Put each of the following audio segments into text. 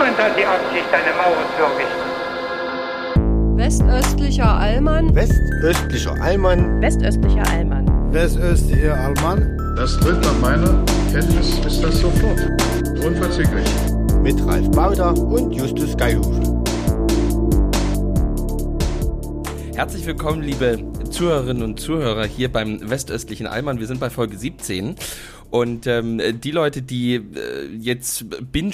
Niemand hat die Absicht, eine Mauer zu errichten. Westöstlicher Allmann. Westöstlicher Allmann. Westöstlicher Allmann. Westöstlicher Allmann. Das tritt nach meiner Kenntnis ist das sofort. Unverzüglich. Mit Ralf Bauder und Justus Geilhufe. Herzlich willkommen, liebe Zuhörerinnen und Zuhörer hier beim Westöstlichen Allmann. Wir sind bei Folge 17 und ähm, die Leute, die äh, jetzt binge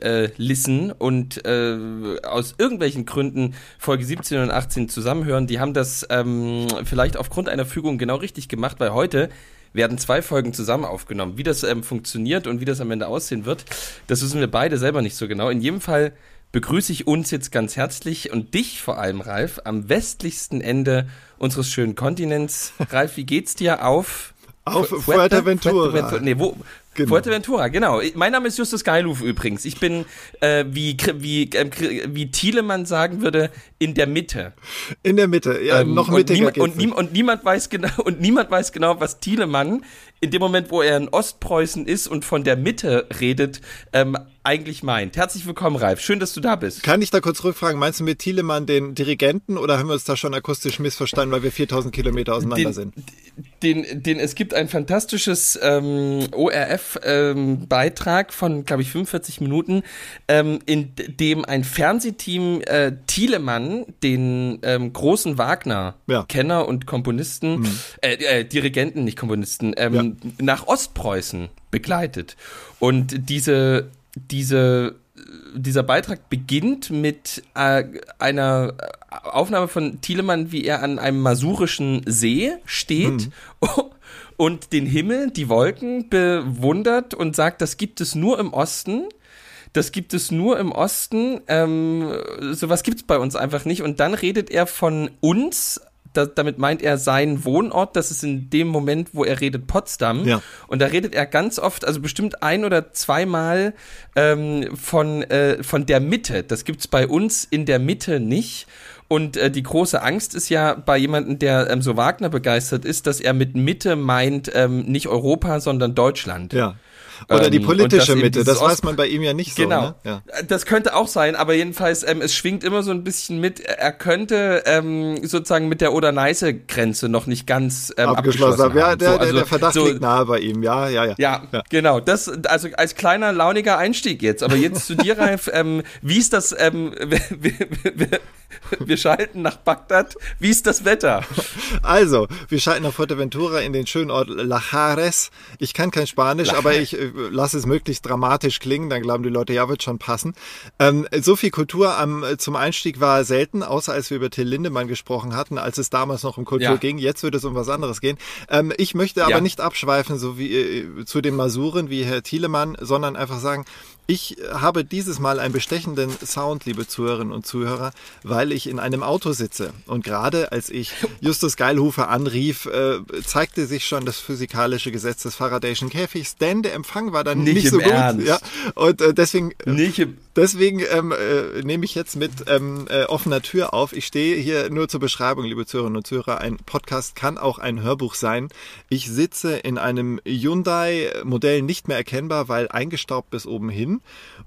äh, listen und äh, aus irgendwelchen Gründen Folge 17 und 18 zusammenhören, die haben das ähm, vielleicht aufgrund einer Fügung genau richtig gemacht, weil heute werden zwei Folgen zusammen aufgenommen. Wie das ähm, funktioniert und wie das am Ende aussehen wird, das wissen wir beide selber nicht so genau. In jedem Fall begrüße ich uns jetzt ganz herzlich und dich vor allem, Ralf, am westlichsten Ende unseres schönen Kontinents. Ralf, wie geht's dir auf auf Fuerteventura. Fuerteventura. Nee, wo, Genau. Fuerteventura, genau. Mein Name ist Justus Geiluf übrigens. Ich bin, äh, wie, wie, äh, wie Thielemann sagen würde, in der Mitte. In der Mitte, ja, ähm, noch mittiger und, und, niem und niemand weiß genau, und niemand weiß genau, was Thielemann in dem Moment, wo er in Ostpreußen ist und von der Mitte redet, ähm, eigentlich meint. Herzlich willkommen, Ralf. Schön, dass du da bist. Kann ich da kurz rückfragen? Meinst du mit Thielemann den Dirigenten oder haben wir uns da schon akustisch missverstanden, weil wir 4000 Kilometer auseinander den, sind? Den, den, es gibt ein fantastisches ähm, ORF-Beitrag ähm, von, glaube ich, 45 Minuten, ähm, in dem ein Fernsehteam äh, Thielemann, den ähm, großen Wagner-Kenner ja. und Komponisten, mhm. äh, äh, Dirigenten, nicht Komponisten, ähm, nach Ostpreußen begleitet. Und diese diese, dieser Beitrag beginnt mit äh, einer Aufnahme von Thielemann, wie er an einem masurischen See steht hm. und den Himmel, die Wolken bewundert und sagt, das gibt es nur im Osten. Das gibt es nur im Osten. Ähm, sowas gibt es bei uns einfach nicht. Und dann redet er von uns da, damit meint er seinen Wohnort, das ist in dem Moment, wo er redet, Potsdam. Ja. Und da redet er ganz oft, also bestimmt ein oder zweimal ähm, von, äh, von der Mitte. Das gibt's bei uns in der Mitte nicht. Und äh, die große Angst ist ja bei jemandem, der ähm, so Wagner begeistert ist, dass er mit Mitte meint ähm, nicht Europa, sondern Deutschland. Ja. Oder die ähm, politische ähm, Mitte, das weiß man bei ihm ja nicht so. Genau, ne? ja. das könnte auch sein, aber jedenfalls, ähm, es schwingt immer so ein bisschen mit, er könnte ähm, sozusagen mit der Oder-Neiße-Grenze noch nicht ganz ähm, abgeschlossen, abgeschlossen haben. Ja, der, so, also, der Verdacht so, liegt nahe bei ihm, ja, ja, ja. Ja, ja. genau, das, also als kleiner, launiger Einstieg jetzt, aber jetzt zu dir, Ralf, ähm, wie ist das, ähm, wir, schalten nach Bagdad, wie ist das Wetter? Also, wir schalten nach Fuerteventura in den schönen Ort Lajares. Ich kann kein Spanisch, Lajares. aber ich äh, lasse es möglichst dramatisch klingen, dann glauben die Leute, ja, wird schon passen. Ähm, so viel Kultur am, zum Einstieg war selten, außer als wir über Till Lindemann gesprochen hatten, als es damals noch um Kultur ja. ging. Jetzt wird es um was anderes gehen. Ähm, ich möchte aber ja. nicht abschweifen, so wie äh, zu den Masuren wie Herr Thielemann, sondern einfach sagen, ich habe dieses Mal einen bestechenden Sound, liebe Zuhörerinnen und Zuhörer, weil ich in einem Auto sitze. Und gerade als ich Justus Geilhufer anrief, äh, zeigte sich schon das physikalische Gesetz des Faradayschen Käfigs, denn der Empfang war dann nicht, nicht so gut. Ernst. Ja, und äh, deswegen, äh, nicht im deswegen ähm, äh, nehme ich jetzt mit ähm, äh, offener Tür auf. Ich stehe hier nur zur Beschreibung, liebe Zuhörerinnen und Zuhörer. Ein Podcast kann auch ein Hörbuch sein. Ich sitze in einem Hyundai-Modell nicht mehr erkennbar, weil eingestaubt bis oben hin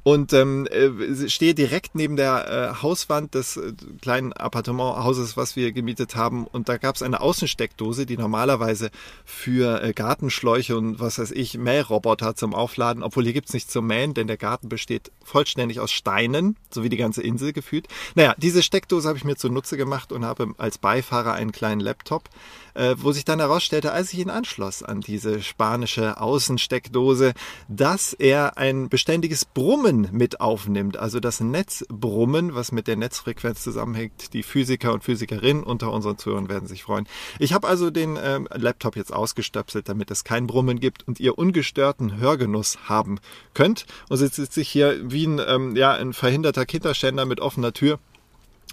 und ähm, äh, stehe direkt neben der äh, Hauswand des äh, kleinen Appartementhauses, was wir gemietet haben. Und da gab es eine Außensteckdose, die normalerweise für äh, Gartenschläuche und was weiß ich, Mähroboter zum Aufladen, obwohl hier gibt's nichts zum Mähen, denn der Garten besteht vollständig aus Steinen, so wie die ganze Insel gefühlt. Naja, diese Steckdose habe ich mir zunutze gemacht und habe als Beifahrer einen kleinen Laptop äh, wo sich dann herausstellte, als ich ihn anschloss an diese spanische Außensteckdose, dass er ein beständiges Brummen mit aufnimmt, also das Netzbrummen, was mit der Netzfrequenz zusammenhängt. Die Physiker und Physikerinnen unter unseren Zuhörern werden sich freuen. Ich habe also den äh, Laptop jetzt ausgestöpselt, damit es kein Brummen gibt und ihr ungestörten Hörgenuss haben könnt. Und jetzt sitze ich hier wie ein, ähm, ja, ein verhinderter Kinderschänder mit offener Tür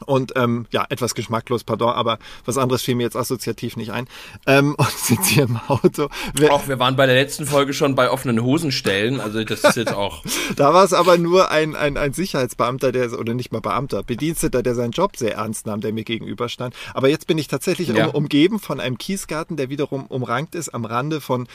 und ähm, ja, etwas geschmacklos, pardon, aber was anderes fiel mir jetzt assoziativ nicht ein. Ähm, und sitze hier im Auto. Wir, auch wir waren bei der letzten Folge schon bei offenen Hosenstellen, also das ist jetzt auch. da war es aber nur ein, ein, ein Sicherheitsbeamter, der, oder nicht mal Beamter, Bediensteter, der seinen Job sehr ernst nahm, der mir gegenüberstand. Aber jetzt bin ich tatsächlich ja. um, umgeben von einem Kiesgarten, der wiederum umrankt ist am Rande von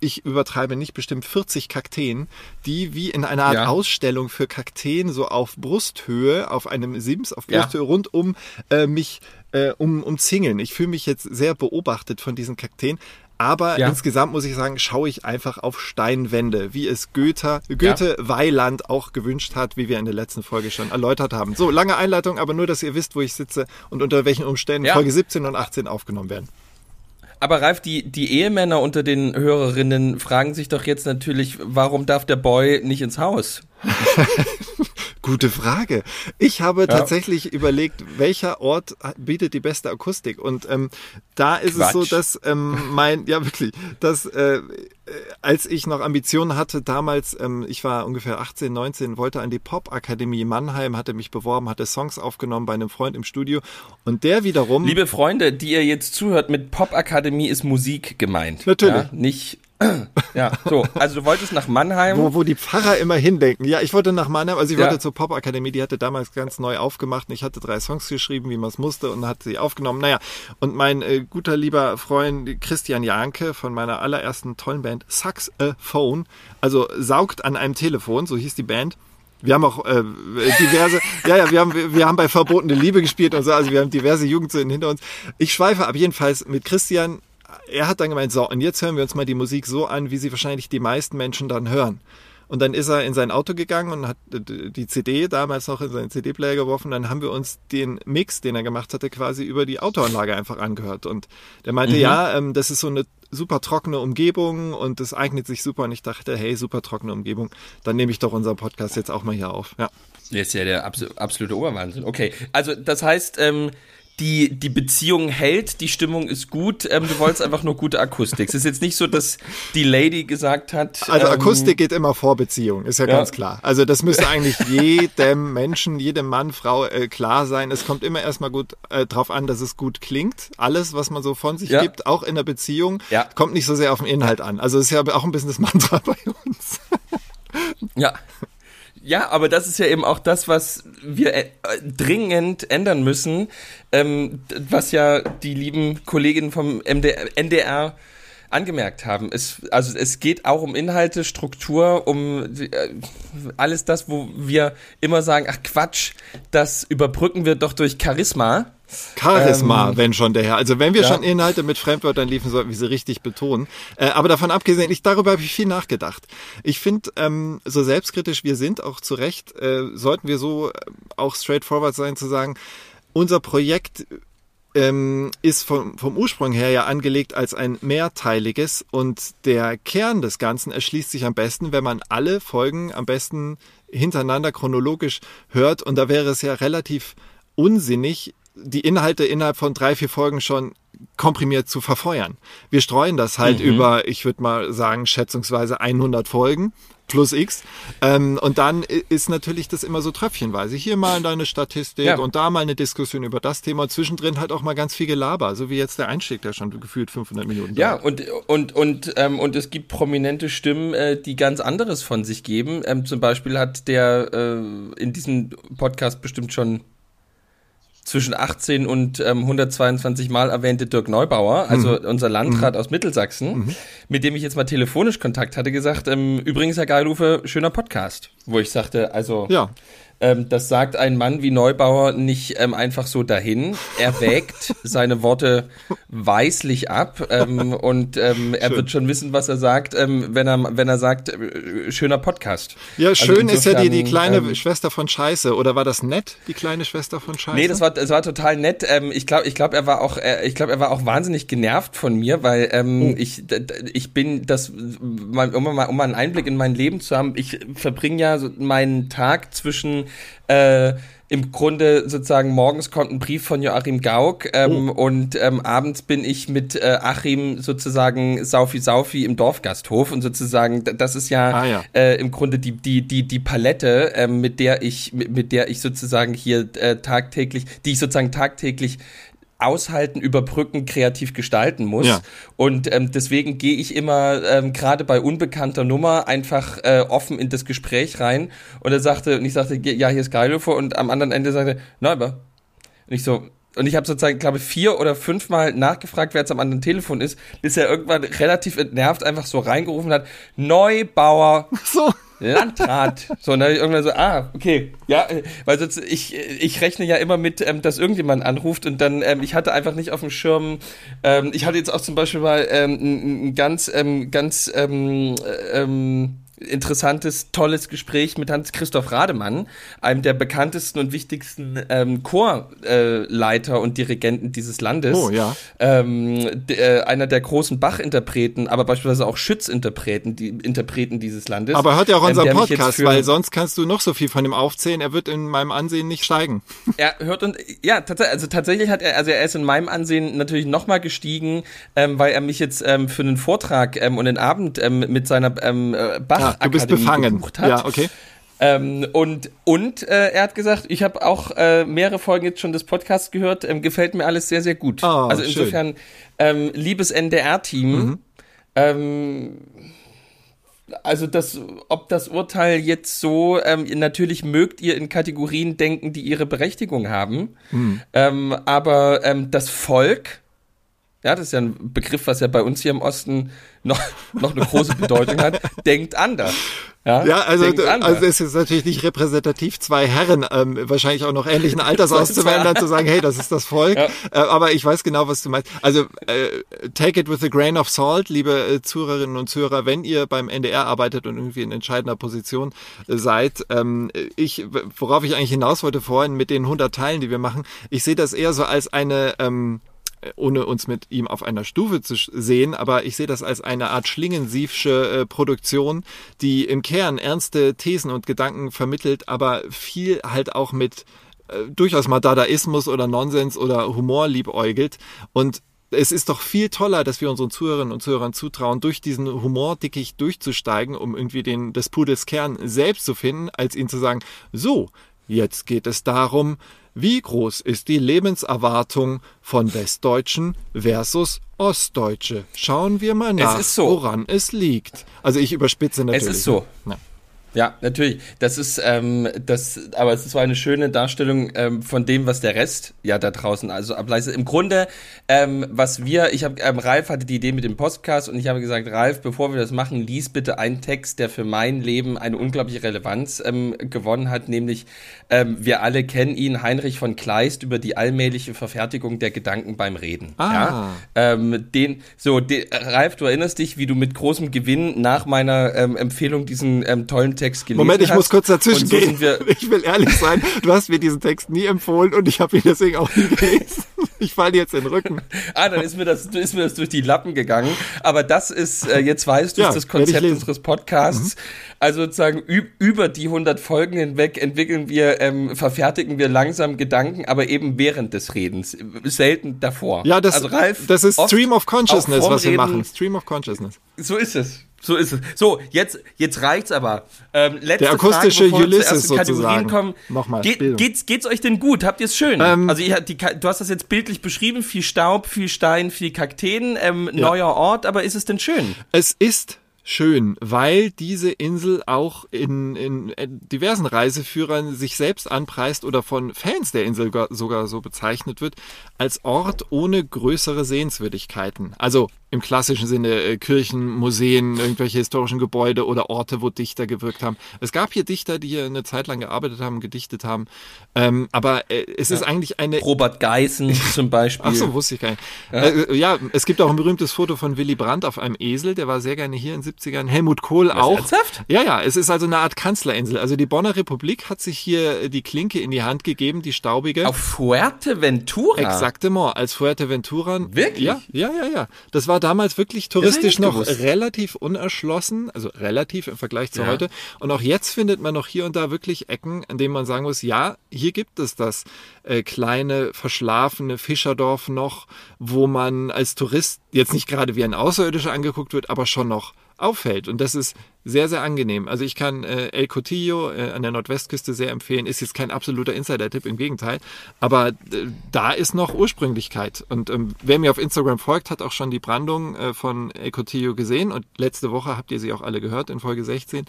ich übertreibe nicht, bestimmt 40 Kakteen, die wie in einer Art ja. Ausstellung für Kakteen so auf Brusthöhe, auf einem Sims auf Brusthöhe ja. rund um äh, mich äh, um, umzingeln. Ich fühle mich jetzt sehr beobachtet von diesen Kakteen. Aber ja. insgesamt muss ich sagen, schaue ich einfach auf Steinwände, wie es Goethe, Goethe ja. Weiland auch gewünscht hat, wie wir in der letzten Folge schon erläutert haben. So, lange Einleitung, aber nur, dass ihr wisst, wo ich sitze und unter welchen Umständen. Folge 17 und 18 aufgenommen werden. Aber Ralf, die, die Ehemänner unter den Hörerinnen fragen sich doch jetzt natürlich, warum darf der Boy nicht ins Haus? Gute Frage. Ich habe ja. tatsächlich überlegt, welcher Ort bietet die beste Akustik. Und ähm, da ist Quatsch. es so, dass ähm, mein, ja wirklich, dass äh, als ich noch Ambitionen hatte, damals, ähm, ich war ungefähr 18, 19, wollte an die Popakademie Mannheim, hatte mich beworben, hatte Songs aufgenommen bei einem Freund im Studio. Und der wiederum. Liebe Freunde, die ihr jetzt zuhört, mit Popakademie ist Musik gemeint. Natürlich. Ja? Nicht ja, so. Also du wolltest nach Mannheim. Wo, wo die Pfarrer immer hindenken. Ja, ich wollte nach Mannheim, also ich ja. wollte zur Popakademie, die hatte damals ganz neu aufgemacht und ich hatte drei Songs geschrieben, wie man es musste und hat sie aufgenommen. Naja, und mein äh, guter lieber Freund Christian Janke von meiner allerersten tollen Band Saxophone, also saugt an einem Telefon, so hieß die Band. Wir haben auch äh, diverse, ja, ja, wir haben, wir haben bei Verbotene Liebe gespielt und so, also wir haben diverse Jugendsünden hinter uns. Ich schweife ab jedenfalls mit Christian er hat dann gemeint, so, und jetzt hören wir uns mal die Musik so an, wie sie wahrscheinlich die meisten Menschen dann hören. Und dann ist er in sein Auto gegangen und hat die CD damals noch in seinen CD-Player geworfen. Dann haben wir uns den Mix, den er gemacht hatte, quasi über die Autoanlage einfach angehört. Und der meinte, mhm. ja, ähm, das ist so eine super trockene Umgebung und das eignet sich super. Und ich dachte, hey, super trockene Umgebung, dann nehme ich doch unseren Podcast jetzt auch mal hier auf. Ja. Das ist ja der absolute Oberwahnsinn. Okay, also das heißt, ähm, die, die Beziehung hält, die Stimmung ist gut, ähm, du wolltest einfach nur gute Akustik. Es ist jetzt nicht so, dass die Lady gesagt hat. Also ähm, Akustik geht immer vor Beziehung, ist ja, ja, ganz klar. Also das müsste eigentlich jedem Menschen, jedem Mann, Frau äh, klar sein. Es kommt immer erstmal gut äh, drauf an, dass es gut klingt. Alles, was man so von sich ja. gibt, auch in der Beziehung, ja. kommt nicht so sehr auf den Inhalt an. Also ist ja auch ein bisschen das Mantra bei uns. Ja. Ja, aber das ist ja eben auch das, was wir äh, dringend ändern müssen, ähm, was ja die lieben Kolleginnen vom MDR, NDR angemerkt haben. Es, also es geht auch um Inhalte, Struktur, um äh, alles das, wo wir immer sagen, ach Quatsch, das überbrücken wir doch durch Charisma. Charisma, ähm, wenn schon der Herr. Also wenn wir ja. schon Inhalte mit Fremdwörtern liefen, sollten wir sie richtig betonen. Äh, aber davon abgesehen, ich, darüber habe ich viel nachgedacht. Ich finde, ähm, so selbstkritisch wir sind, auch zu Recht, äh, sollten wir so äh, auch straightforward sein zu sagen, unser Projekt ähm, ist vom, vom Ursprung her ja angelegt als ein mehrteiliges und der Kern des Ganzen erschließt sich am besten, wenn man alle Folgen am besten hintereinander chronologisch hört und da wäre es ja relativ unsinnig, die Inhalte innerhalb von drei, vier Folgen schon komprimiert zu verfeuern. Wir streuen das halt mhm. über, ich würde mal sagen, schätzungsweise 100 Folgen plus X. Ähm, und dann ist natürlich das immer so tröpfchenweise. Hier mal deine Statistik ja. und da mal eine Diskussion über das Thema. Zwischendrin halt auch mal ganz viel Gelaber, so wie jetzt der Einstieg, der schon gefühlt 500 Minuten Ja, und, und, und, ähm, und es gibt prominente Stimmen, äh, die ganz anderes von sich geben. Ähm, zum Beispiel hat der äh, in diesem Podcast bestimmt schon zwischen 18 und ähm, 122 Mal erwähnte Dirk Neubauer, also mhm. unser Landrat mhm. aus Mittelsachsen, mhm. mit dem ich jetzt mal telefonisch Kontakt hatte, gesagt, ähm, übrigens, Herr Geilufe, schöner Podcast. Wo ich sagte, also ja. Ähm, das sagt ein Mann wie Neubauer nicht ähm, einfach so dahin. Er wägt seine Worte weislich ab ähm, und ähm, er schön. wird schon wissen, was er sagt, ähm, wenn er wenn er sagt, äh, schöner Podcast. Ja, also schön also ist ja die, die kleine ähm, Schwester von Scheiße. Oder war das nett, die kleine Schwester von Scheiße? Nee, das war, das war total nett. ich glaube, ich glaube, er war auch, äh, ich glaube, er war auch wahnsinnig genervt von mir, weil oh. ich, ich bin das, um mal, um mal einen Einblick in mein Leben zu haben, ich verbringe ja so meinen Tag zwischen äh, im Grunde sozusagen morgens kommt ein Brief von Joachim Gauck ähm, oh. und ähm, abends bin ich mit äh, Achim sozusagen Saufi Saufi im Dorfgasthof und sozusagen das ist ja, ah, ja. Äh, im Grunde die die die die Palette äh, mit der ich mit, mit der ich sozusagen hier äh, tagtäglich die ich sozusagen tagtäglich aushalten, überbrücken, kreativ gestalten muss. Ja. Und ähm, deswegen gehe ich immer ähm, gerade bei unbekannter Nummer einfach äh, offen in das Gespräch rein. Und er sagte, und ich sagte, ja, hier ist Geilofer und am anderen Ende sagte, Neuber. Und ich so, und ich habe sozusagen, glaube ich, vier oder fünfmal nachgefragt, wer jetzt am anderen Telefon ist, bis er irgendwann relativ entnervt einfach so reingerufen hat, Neubauer. So. Landrat. So, und dann irgendwann so, ah, okay, ja, weil sonst, ich, ich rechne ja immer mit, ähm, dass irgendjemand anruft und dann, ähm, ich hatte einfach nicht auf dem Schirm, ähm, ich hatte jetzt auch zum Beispiel mal ähm, ein, ein ganz, ähm, ganz, ähm, äh, ähm, interessantes, tolles Gespräch mit Hans-Christoph Rademann, einem der bekanntesten und wichtigsten ähm, Chorleiter äh, und Dirigenten dieses Landes. Oh, ja. Ähm, äh, einer der großen Bach-Interpreten, aber beispielsweise auch Schütz-Interpreten die, Interpreten dieses Landes. Aber hört ja auch unseren ähm, Podcast, weil sonst kannst du noch so viel von ihm aufzählen. Er wird in meinem Ansehen nicht steigen. Er hört und, ja, tats also tatsächlich hat er, also er ist in meinem Ansehen natürlich nochmal gestiegen, ähm, weil er mich jetzt ähm, für einen Vortrag ähm, und den Abend ähm, mit seiner ähm, äh, Bach du bist befangen. hat. Ja, okay. Ähm, und und äh, er hat gesagt, ich habe auch äh, mehrere Folgen jetzt schon des Podcasts gehört, ähm, gefällt mir alles sehr, sehr gut. Oh, also insofern, ähm, liebes NDR-Team, mhm. ähm, also das, ob das Urteil jetzt so, ähm, natürlich mögt ihr in Kategorien denken, die ihre Berechtigung haben, mhm. ähm, aber das Volk ja, das ist ja ein Begriff, was ja bei uns hier im Osten noch, noch eine große Bedeutung hat, denkt anders. Ja, ja also, also es ist natürlich nicht repräsentativ, zwei Herren ähm, wahrscheinlich auch noch ähnlichen Alters auszuwählen, dann zu sagen, hey, das ist das Volk. Ja. Äh, aber ich weiß genau, was du meinst. Also äh, take it with a grain of salt, liebe äh, Zuhörerinnen und Zuhörer, wenn ihr beim NDR arbeitet und irgendwie in entscheidender Position äh, seid. Ähm, ich, worauf ich eigentlich hinaus wollte vorhin mit den 100 Teilen, die wir machen, ich sehe das eher so als eine ähm, ohne uns mit ihm auf einer Stufe zu sehen, aber ich sehe das als eine Art schlingensiefsche äh, Produktion, die im Kern ernste Thesen und Gedanken vermittelt, aber viel halt auch mit äh, durchaus mal Dadaismus oder Nonsens oder Humor liebäugelt. Und es ist doch viel toller, dass wir unseren Zuhörerinnen und Zuhörern zutrauen, durch diesen Humordickicht durchzusteigen, um irgendwie den, des Pudels Kern selbst zu finden, als ihnen zu sagen, so, jetzt geht es darum, wie groß ist die Lebenserwartung von Westdeutschen versus Ostdeutsche? Schauen wir mal nach, so. woran es liegt. Also ich überspitze natürlich. Es ist so. Ja. Ja, natürlich. Das ist, ähm, das, aber es ist so eine schöne Darstellung ähm, von dem, was der Rest ja da draußen also ableistet. Im Grunde, ähm, was wir, ich habe, ähm, Ralf hatte die Idee mit dem Podcast und ich habe gesagt, Ralf, bevor wir das machen, lies bitte einen Text, der für mein Leben eine unglaubliche Relevanz ähm, gewonnen hat, nämlich ähm, wir alle kennen ihn, Heinrich von Kleist, über die allmähliche Verfertigung der Gedanken beim Reden. Ah. Ja? Ähm, den, so, den, Ralf, du erinnerst dich, wie du mit großem Gewinn nach meiner ähm, Empfehlung diesen ähm, tollen Text gelesen Moment, ich hast. muss kurz dazwischen so gehen. Ich will ehrlich sein, du hast mir diesen Text nie empfohlen und ich habe ihn deswegen auch nie gelesen. Ich falle jetzt in den Rücken. ah, dann ist mir das, ist mir das durch die Lappen gegangen. Aber das ist, äh, jetzt weißt du, ja, ist das Konzept unseres Podcasts. Mhm. Also sozusagen über die 100 Folgen hinweg entwickeln wir, ähm, verfertigen wir langsam Gedanken, aber eben während des Redens, selten davor. Ja, das, also Ralf, das ist Stream of Consciousness, was wir Reden, machen. Stream of Consciousness. So ist es. So ist es. So, jetzt, jetzt reicht's aber. Ähm, letzte Der akustische Frage, Ulysses sozusagen. Kommen. Nochmal. Ge geht's, geht's euch denn gut? Habt ihr es schön? Ähm, also ihr, die, du hast das jetzt bildlich beschrieben. Viel Staub, viel Stein, viel Kakteen, ähm, ja. neuer Ort. Aber ist es denn schön? Es ist schön, weil diese Insel auch in, in diversen Reiseführern sich selbst anpreist oder von Fans der Insel sogar so bezeichnet wird, als Ort ohne größere Sehenswürdigkeiten. Also im klassischen Sinne äh, Kirchen, Museen, irgendwelche historischen Gebäude oder Orte, wo Dichter gewirkt haben. Es gab hier Dichter, die hier eine Zeit lang gearbeitet haben, gedichtet haben. Ähm, aber äh, es ja. ist eigentlich eine. Robert Geissen zum Beispiel. Ach so, wusste ich gar nicht. Ja. Äh, ja. es gibt auch ein berühmtes Foto von Willy Brandt auf einem Esel, der war sehr gerne hier in den 70ern. Helmut Kohl Was, auch. Ernsthaft? Ja, ja, es ist also eine Art Kanzlerinsel. Also die Bonner Republik hat sich hier die Klinke in die Hand gegeben, die staubige. Auf Fuerteventura? Exaktement, als Fuerteventura. Wirklich? Ja, ja, ja, ja. Das war damals wirklich touristisch noch gewusst. relativ unerschlossen, also relativ im Vergleich zu ja. heute. Und auch jetzt findet man noch hier und da wirklich Ecken, an denen man sagen muss, ja, hier gibt es das äh, kleine, verschlafene Fischerdorf noch, wo man als Tourist jetzt nicht gerade wie ein Außerirdischer angeguckt wird, aber schon noch auffällt. Und das ist sehr, sehr angenehm. Also ich kann äh, El Cotillo äh, an der Nordwestküste sehr empfehlen. Ist jetzt kein absoluter Insider-Tipp, im Gegenteil. Aber äh, da ist noch Ursprünglichkeit. Und ähm, wer mir auf Instagram folgt, hat auch schon die Brandung äh, von El Cotillo gesehen. Und letzte Woche habt ihr sie auch alle gehört in Folge 16.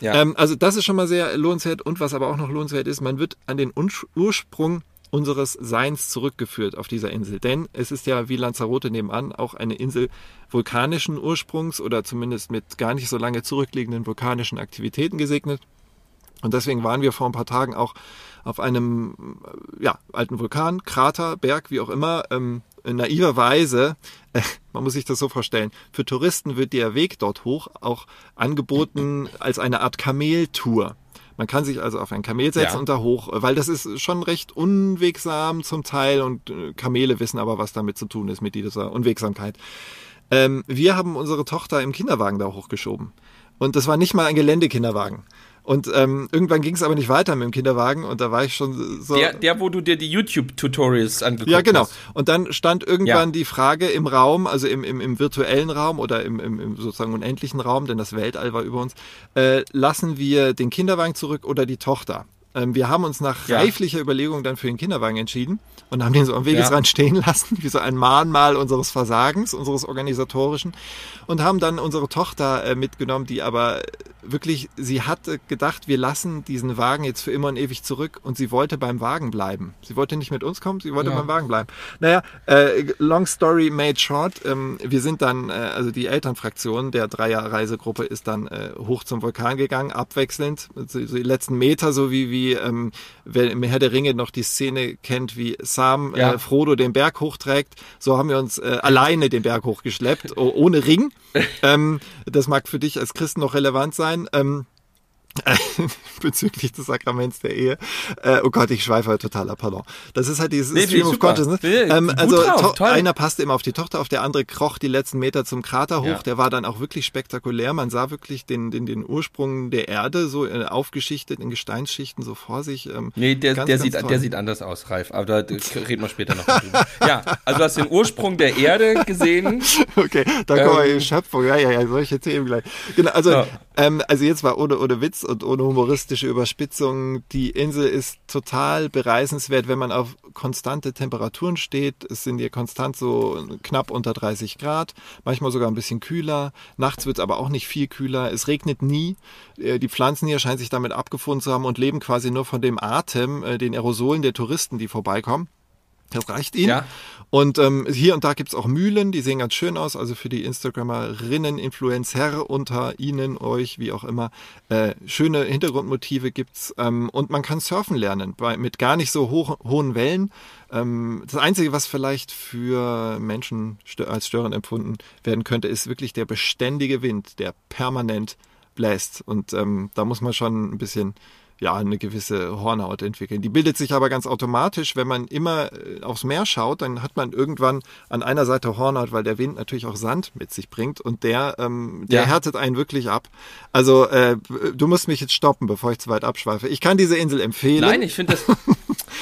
Ja. Ähm, also das ist schon mal sehr lohnenswert. Und was aber auch noch lohnenswert ist, man wird an den Ursprung unseres Seins zurückgeführt auf dieser Insel. Denn es ist ja wie Lanzarote nebenan auch eine Insel vulkanischen Ursprungs oder zumindest mit gar nicht so lange zurückliegenden vulkanischen Aktivitäten gesegnet. Und deswegen waren wir vor ein paar Tagen auch auf einem ja, alten Vulkan, Krater, Berg, wie auch immer, ähm, naiverweise, äh, man muss sich das so vorstellen, für Touristen wird der Weg dort hoch auch angeboten als eine Art Kameltour. Man kann sich also auf ein Kamel setzen ja. und da hoch, weil das ist schon recht unwegsam zum Teil und äh, Kamele wissen aber, was damit zu tun ist mit dieser Unwegsamkeit. Ähm, wir haben unsere Tochter im Kinderwagen da hochgeschoben. Und das war nicht mal ein Geländekinderwagen. Und ähm, irgendwann ging es aber nicht weiter mit dem Kinderwagen und da war ich schon so. Der, der wo du dir die YouTube-Tutorials angeguckt hast. Ja, genau. Hast. Und dann stand irgendwann ja. die Frage im Raum, also im, im, im virtuellen Raum oder im, im, im sozusagen unendlichen Raum, denn das Weltall war über uns, äh, lassen wir den Kinderwagen zurück oder die Tochter? Ähm, wir haben uns nach ja. reiflicher Überlegung dann für den Kinderwagen entschieden und haben den so am Wegesrand ja. stehen lassen, wie so ein Mahnmal unseres Versagens, unseres organisatorischen und haben dann unsere Tochter äh, mitgenommen, die aber wirklich, sie hatte gedacht, wir lassen diesen Wagen jetzt für immer und ewig zurück und sie wollte beim Wagen bleiben. Sie wollte nicht mit uns kommen, sie wollte ja. beim Wagen bleiben. Naja, äh, long story made short, ähm, wir sind dann, äh, also die Elternfraktion der Dreier-Reisegruppe ist dann äh, hoch zum Vulkan gegangen, abwechselnd, so, so die letzten Meter, so wie, wie ähm, wer im Herr der Ringe noch die Szene kennt, wie Sam ja. äh, Frodo den Berg hochträgt, so haben wir uns äh, alleine den Berg hochgeschleppt, ohne Ring. ähm, das mag für dich als Christen noch relevant sein. Ähm, bezüglich des Sakraments der Ehe. Äh, oh Gott, ich schweife total ab, pardon. Das ist halt dieses nee, Stream of Consciousness. Ähm, also drauf, einer passte immer auf die Tochter, auf der andere kroch die letzten Meter zum Krater hoch. Ja. Der war dann auch wirklich spektakulär. Man sah wirklich den, den, den Ursprung der Erde so äh, aufgeschichtet in Gesteinsschichten so vor sich. Ähm, nee, der, ganz, der, ganz sieht, der sieht anders aus, Ralf. Aber da reden wir später noch drüber. ja, also du hast den Ursprung der Erde gesehen. okay, da kommen wir ähm, in Schöpfung. Ja, ja, ja, solche Themen gleich. Genau, also, ja. Ähm, also jetzt war ohne, ohne Witz und ohne humoristische Überspitzung. Die Insel ist total bereisenswert, wenn man auf konstante Temperaturen steht. Es sind hier konstant so knapp unter 30 Grad, manchmal sogar ein bisschen kühler. Nachts wird es aber auch nicht viel kühler. Es regnet nie. Äh, die Pflanzen hier scheinen sich damit abgefunden zu haben und leben quasi nur von dem Atem, äh, den Aerosolen der Touristen, die vorbeikommen. Das reicht ihnen. Ja. Und ähm, hier und da gibt's auch Mühlen, die sehen ganz schön aus. Also für die Instagramerinnen, Influencer unter Ihnen, euch, wie auch immer. Äh, schöne Hintergrundmotive gibt's ähm, Und man kann surfen lernen, bei, mit gar nicht so hoch, hohen Wellen. Ähm, das Einzige, was vielleicht für Menschen als störend empfunden werden könnte, ist wirklich der beständige Wind, der permanent bläst. Und ähm, da muss man schon ein bisschen ja, eine gewisse Hornhaut entwickeln. Die bildet sich aber ganz automatisch, wenn man immer äh, aufs Meer schaut, dann hat man irgendwann an einer Seite Hornhaut, weil der Wind natürlich auch Sand mit sich bringt und der, ähm, der ja. härtet einen wirklich ab. Also äh, du musst mich jetzt stoppen, bevor ich zu weit abschweife. Ich kann diese Insel empfehlen. Nein, ich finde das.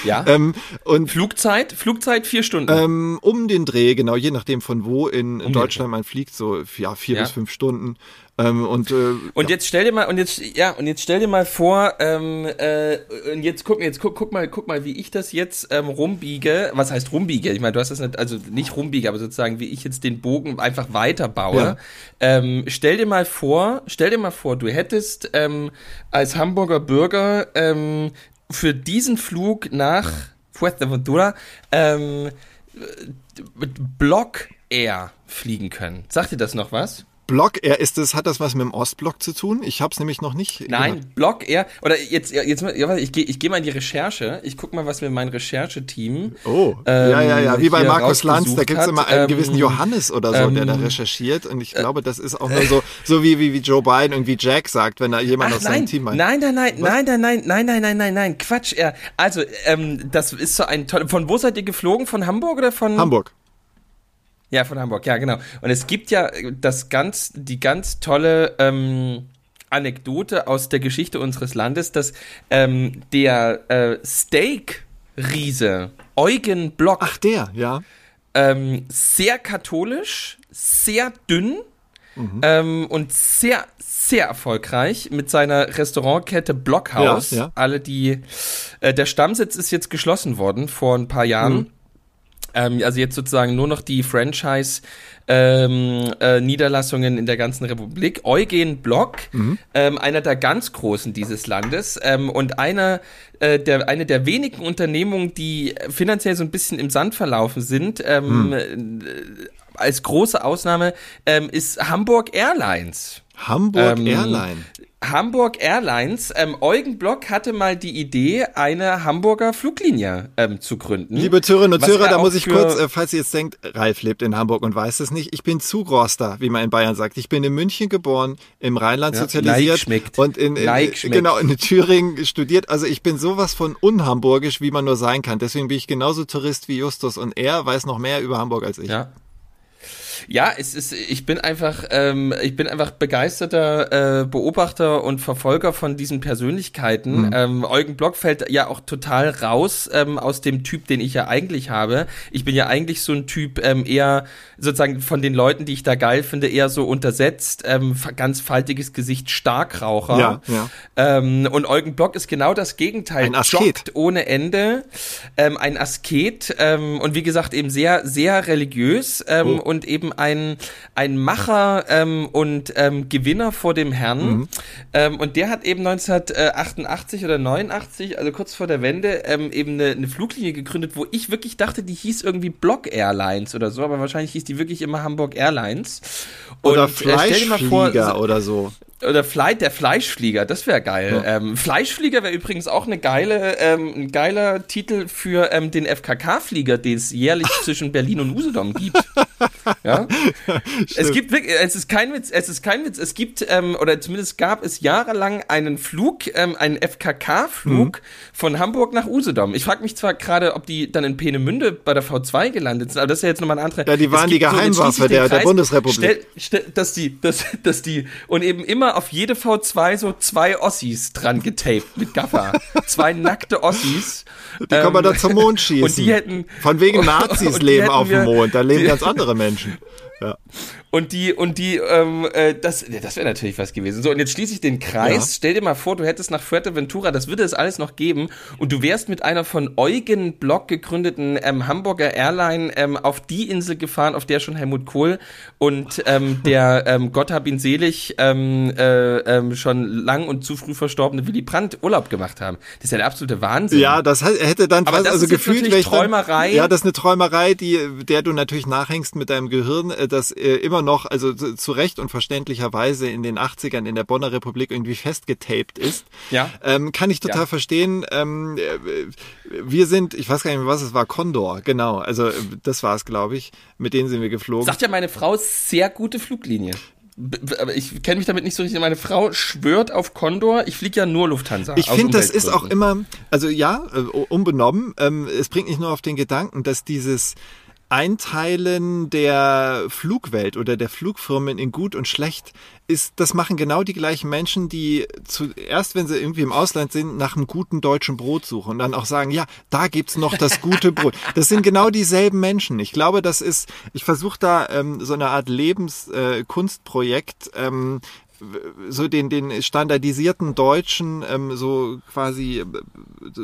Ja. ähm, und Flugzeit? Flugzeit vier Stunden. Ähm, um den Dreh, genau, je nachdem von wo in um Deutschland man fliegt, so ja, vier ja. bis fünf Stunden. Ähm, und äh, und ja. jetzt stell dir mal und jetzt ja und jetzt stell dir mal vor ähm, äh, und jetzt guck jetzt guck, guck mal guck mal wie ich das jetzt ähm, rumbiege was heißt rumbiege ich meine du hast das nicht also nicht rumbiege aber sozusagen wie ich jetzt den Bogen einfach weiterbaue ja. ähm, stell dir mal vor stell dir mal vor du hättest ähm, als Hamburger Bürger ähm, für diesen Flug nach Fuerteventura ähm, Block Air fliegen können. Sagt dir das noch was Block Air, ist das, hat das was mit dem Ostblock zu tun? Ich habe es nämlich noch nicht. Nein, gehört. Block Air. Oder jetzt, jetzt ich gehe ich geh mal in die Recherche. Ich gucke mal, was mir mein Rechercheteam. Oh, ähm, ja, ja, ja. Ähm, wie bei Markus Lanz, da gibt es immer einen ähm, gewissen Johannes oder so, ähm, der da ähm, recherchiert. Und ich äh, glaube, das ist auch nur so, so wie, wie, wie Joe Biden und wie Jack sagt, wenn da jemand Ach, aus nein, seinem Team meint. Nein, nein, nein, nein, nein, nein, nein, nein, nein, nein, nein. Quatsch. Er, also, ähm, das ist so ein toller. Von wo seid ihr geflogen? Von Hamburg oder von. Hamburg. Ja, von Hamburg, ja, genau. Und es gibt ja das ganz, die ganz tolle ähm, Anekdote aus der Geschichte unseres Landes, dass ähm, der äh, Steak-Riese Eugen Block. Ach, der, ja. Ähm, sehr katholisch, sehr dünn mhm. ähm, und sehr, sehr erfolgreich mit seiner Restaurantkette Blockhaus. Ja, ja. Alle die, äh, der Stammsitz ist jetzt geschlossen worden vor ein paar Jahren. Mhm Ähm, also jetzt sozusagen nur noch die Franchise ähm, äh, Niederlassungen in der ganzen Republik. Eugen Block, mhm. ähm, einer der ganz großen dieses Landes ähm, und einer äh, der eine der wenigen Unternehmungen, die finanziell so ein bisschen im Sand verlaufen sind. Ähm, mhm. als große Ausnahme ähm, ist Hamburg Airlines. Hamburg ähm, Airline. Hamburg Airlines. Ähm, Eugen Block hatte mal die Idee, eine Hamburger Fluglinie ähm, zu gründen. Liebe Zürerinnen und Zürer, da muss ich kurz, äh, falls ihr jetzt denkt, Ralf lebt in Hamburg und weiß es nicht, ich bin Zugroster, wie man in Bayern sagt. Ich bin in München geboren, im Rheinland ja, sozialisiert und in, in, in genau in Thüringen studiert. Also ich bin sowas von unhamburgisch, wie man nur sein kann. Deswegen bin ich genauso Tourist wie Justus und er weiß noch mehr über Hamburg als ich. Ja, ja, es ist, ich bin einfach, ähm, ich bin einfach begeisterter äh, Beobachter und Verfolger von diesen Persönlichkeiten. Mhm. Ähm, Eugen Block fällt ja auch total raus ähm, aus dem Typ, den ich ja eigentlich habe. Ich bin ja eigentlich so ein Typ ähm, eher sozusagen von den Leuten, die ich da geil finde, eher so untersetzt, ähm, ganz faltiges Gesicht, Starkraucher. Ja, ja. Ähm, und Eugen Block ist genau das Gegenteil. Ein Asket. ohne Ende. Ähm, ein Asket ähm, und wie gesagt eben sehr, sehr religiös ähm, oh. und eben ein, ein Macher ähm, und ähm, Gewinner vor dem Herrn. Mhm. Ähm, und der hat eben 1988 oder 89, also kurz vor der Wende, ähm, eben eine, eine Fluglinie gegründet, wo ich wirklich dachte, die hieß irgendwie Block Airlines oder so, aber wahrscheinlich hieß die wirklich immer Hamburg Airlines. Oder und, Fleischflieger äh, oder so oder Flight, der Fleischflieger, das wäre geil. Ja. Ähm, Fleischflieger wäre übrigens auch eine geile, ähm, ein geiler Titel für ähm, den FKK-Flieger, den es jährlich zwischen Berlin und Usedom gibt. ja? es gibt wirklich, es ist kein Witz, es ist kein Witz, es gibt, ähm, oder zumindest gab es jahrelang einen Flug, ähm, einen FKK-Flug mhm. von Hamburg nach Usedom. Ich frage mich zwar gerade, ob die dann in Peenemünde bei der V2 gelandet sind, aber das ist ja jetzt nochmal eine andere. Ja, die waren die Geheimwaffe so, der, der Bundesrepublik. Stell, stell, dass die, dass, dass die, und eben immer auf jede V2 so zwei Ossis dran getaped mit Gaffer. zwei nackte Ossis. Die kann man dann zum Mond schießen. Und die hätten. Von wegen Nazis leben auf dem Mond, da leben ganz andere Menschen. Ja. Und die, und die, ähm, äh, das, das wäre natürlich was gewesen. So, und jetzt schließe ich den Kreis. Ja. Stell dir mal vor, du hättest nach Fuerteventura, das würde es alles noch geben, und du wärst mit einer von Eugen Block gegründeten ähm, Hamburger Airline ähm, auf die Insel gefahren, auf der schon Helmut Kohl und ähm, der, ähm, Gott hab ihn selig, ähm, äh, ähm, schon lang und zu früh verstorbene Willy Brandt Urlaub gemacht haben. Das ist ja der absolute Wahnsinn. Ja, das hätte dann Aber das also ist gefühlt eine Träumerei. ja, das ist eine Träumerei, die, der du natürlich nachhängst mit deinem Gehirn, äh, das äh, immer noch, also zu Recht und verständlicherweise in den 80ern in der Bonner Republik irgendwie festgetaped ist. Ja. Ähm, kann ich total ja. verstehen. Ähm, äh, wir sind, ich weiß gar nicht mehr, was es war, Condor, genau. Also äh, das war es, glaube ich. Mit denen sind wir geflogen. Sagt ja meine Frau, sehr gute Fluglinie aber ich kenne mich damit nicht so richtig. Meine Frau schwört auf Condor. Ich fliege ja nur Lufthansa. Ich finde, das ist auch immer, also ja, äh, unbenommen. Ähm, es bringt nicht nur auf den Gedanken, dass dieses Einteilen der Flugwelt oder der Flugfirmen in gut und schlecht ist, das machen genau die gleichen Menschen, die zuerst, wenn sie irgendwie im Ausland sind, nach einem guten deutschen Brot suchen und dann auch sagen, ja, da gibt's noch das gute Brot. Das sind genau dieselben Menschen. Ich glaube, das ist, ich versuche da ähm, so eine Art Lebenskunstprojekt äh, ähm, so den, den standardisierten Deutschen ähm, so quasi äh,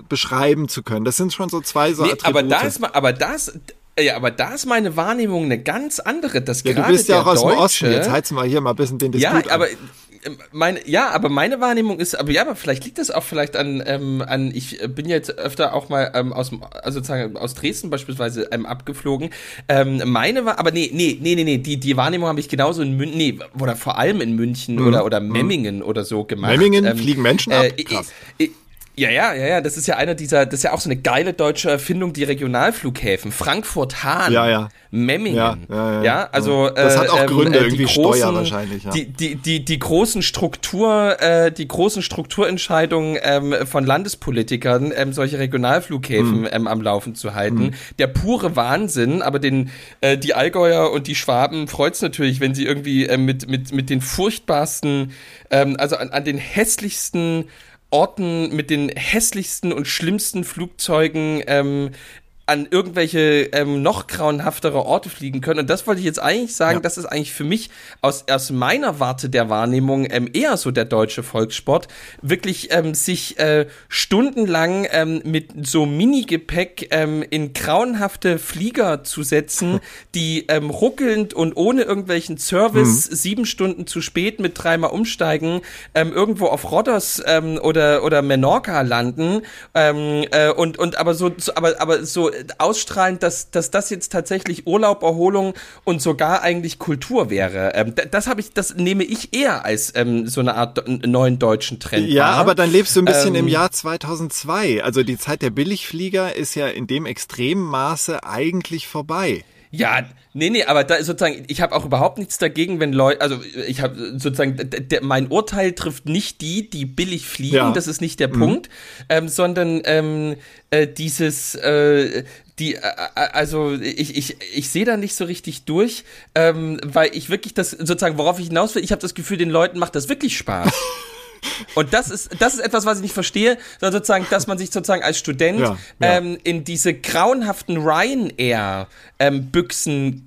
beschreiben zu können. Das sind schon so zwei so nee, Attribute. Aber da ist, aber das, ja, aber da ist meine Wahrnehmung eine ganz andere. Dass ja, gerade du bist ja auch aus dem Osten. Jetzt heizen wir hier mal ein bisschen den Disput Ja, aber ähm, meine, ja, aber meine Wahrnehmung ist, aber ja, aber vielleicht liegt das auch vielleicht an, ähm, an ich bin jetzt öfter auch mal ähm, aus also sozusagen aus Dresden beispielsweise ähm, abgeflogen. Ähm, meine war, aber nee, nee, nee, nee, nee, die, die Wahrnehmung habe ich genauso in München, nee, oder vor allem in München mhm. oder, oder mhm. Memmingen mhm. oder so gemacht. Memmingen ähm, fliegen Menschen ab? Äh, Krass. Ich, ich, ja, ja, ja, ja, das ist ja einer dieser, das ist ja auch so eine geile deutsche Erfindung, die Regionalflughäfen. Frankfurt Hahn, ja, ja. Memmingen. Ja, ja, ja, ja also das hat auch ähm, Gründe, äh, irgendwie großen, Steuer wahrscheinlich. Ja. Die, die, die, die großen Struktur, äh, die großen Strukturentscheidungen ähm, von Landespolitikern, ähm, solche Regionalflughäfen hm. ähm, am Laufen zu halten. Hm. Der pure Wahnsinn, aber den äh, die Allgäuer und die Schwaben freut's natürlich, wenn sie irgendwie äh, mit, mit, mit den furchtbarsten, ähm, also an, an den hässlichsten Orten mit den hässlichsten und schlimmsten Flugzeugen ähm, an irgendwelche ähm, noch grauenhaftere Orte fliegen können. Und das wollte ich jetzt eigentlich sagen, ja. das ist eigentlich für mich aus, aus meiner Warte der Wahrnehmung ähm, eher so der deutsche Volkssport, wirklich ähm, sich äh, stundenlang ähm, mit so Mini-Gepäck ähm, in grauenhafte Flieger zu setzen, die ähm, ruckelnd und ohne irgendwelchen Service mhm. sieben Stunden zu spät mit dreimal umsteigen, ähm, irgendwo auf Rodos ähm, oder, oder Menorca landen ähm, äh, und, und aber so, so aber, aber so ausstrahlend, dass, dass das jetzt tatsächlich Urlaub, Erholung und sogar eigentlich Kultur wäre. Ähm, das habe ich, das nehme ich eher als ähm, so eine Art neuen deutschen Trend. Ja, wahr. aber dann lebst du ein bisschen ähm, im Jahr 2002. Also die Zeit der Billigflieger ist ja in dem extremen Maße eigentlich vorbei. Ja, nee, nee, aber da sozusagen, ich habe auch überhaupt nichts dagegen, wenn Leute, also ich habe sozusagen, mein Urteil trifft nicht die, die billig fliegen, ja. das ist nicht der mhm. Punkt, ähm, sondern ähm, äh, dieses, äh, die, äh, äh, also ich, ich, ich sehe da nicht so richtig durch, ähm, weil ich wirklich das, sozusagen, worauf ich hinaus will, ich habe das Gefühl, den Leuten macht das wirklich Spaß. Und das ist, das ist etwas, was ich nicht verstehe, sondern sozusagen, dass man sich sozusagen als Student ja, ja. Ähm, in diese grauenhaften Ryanair-Büchsen ähm,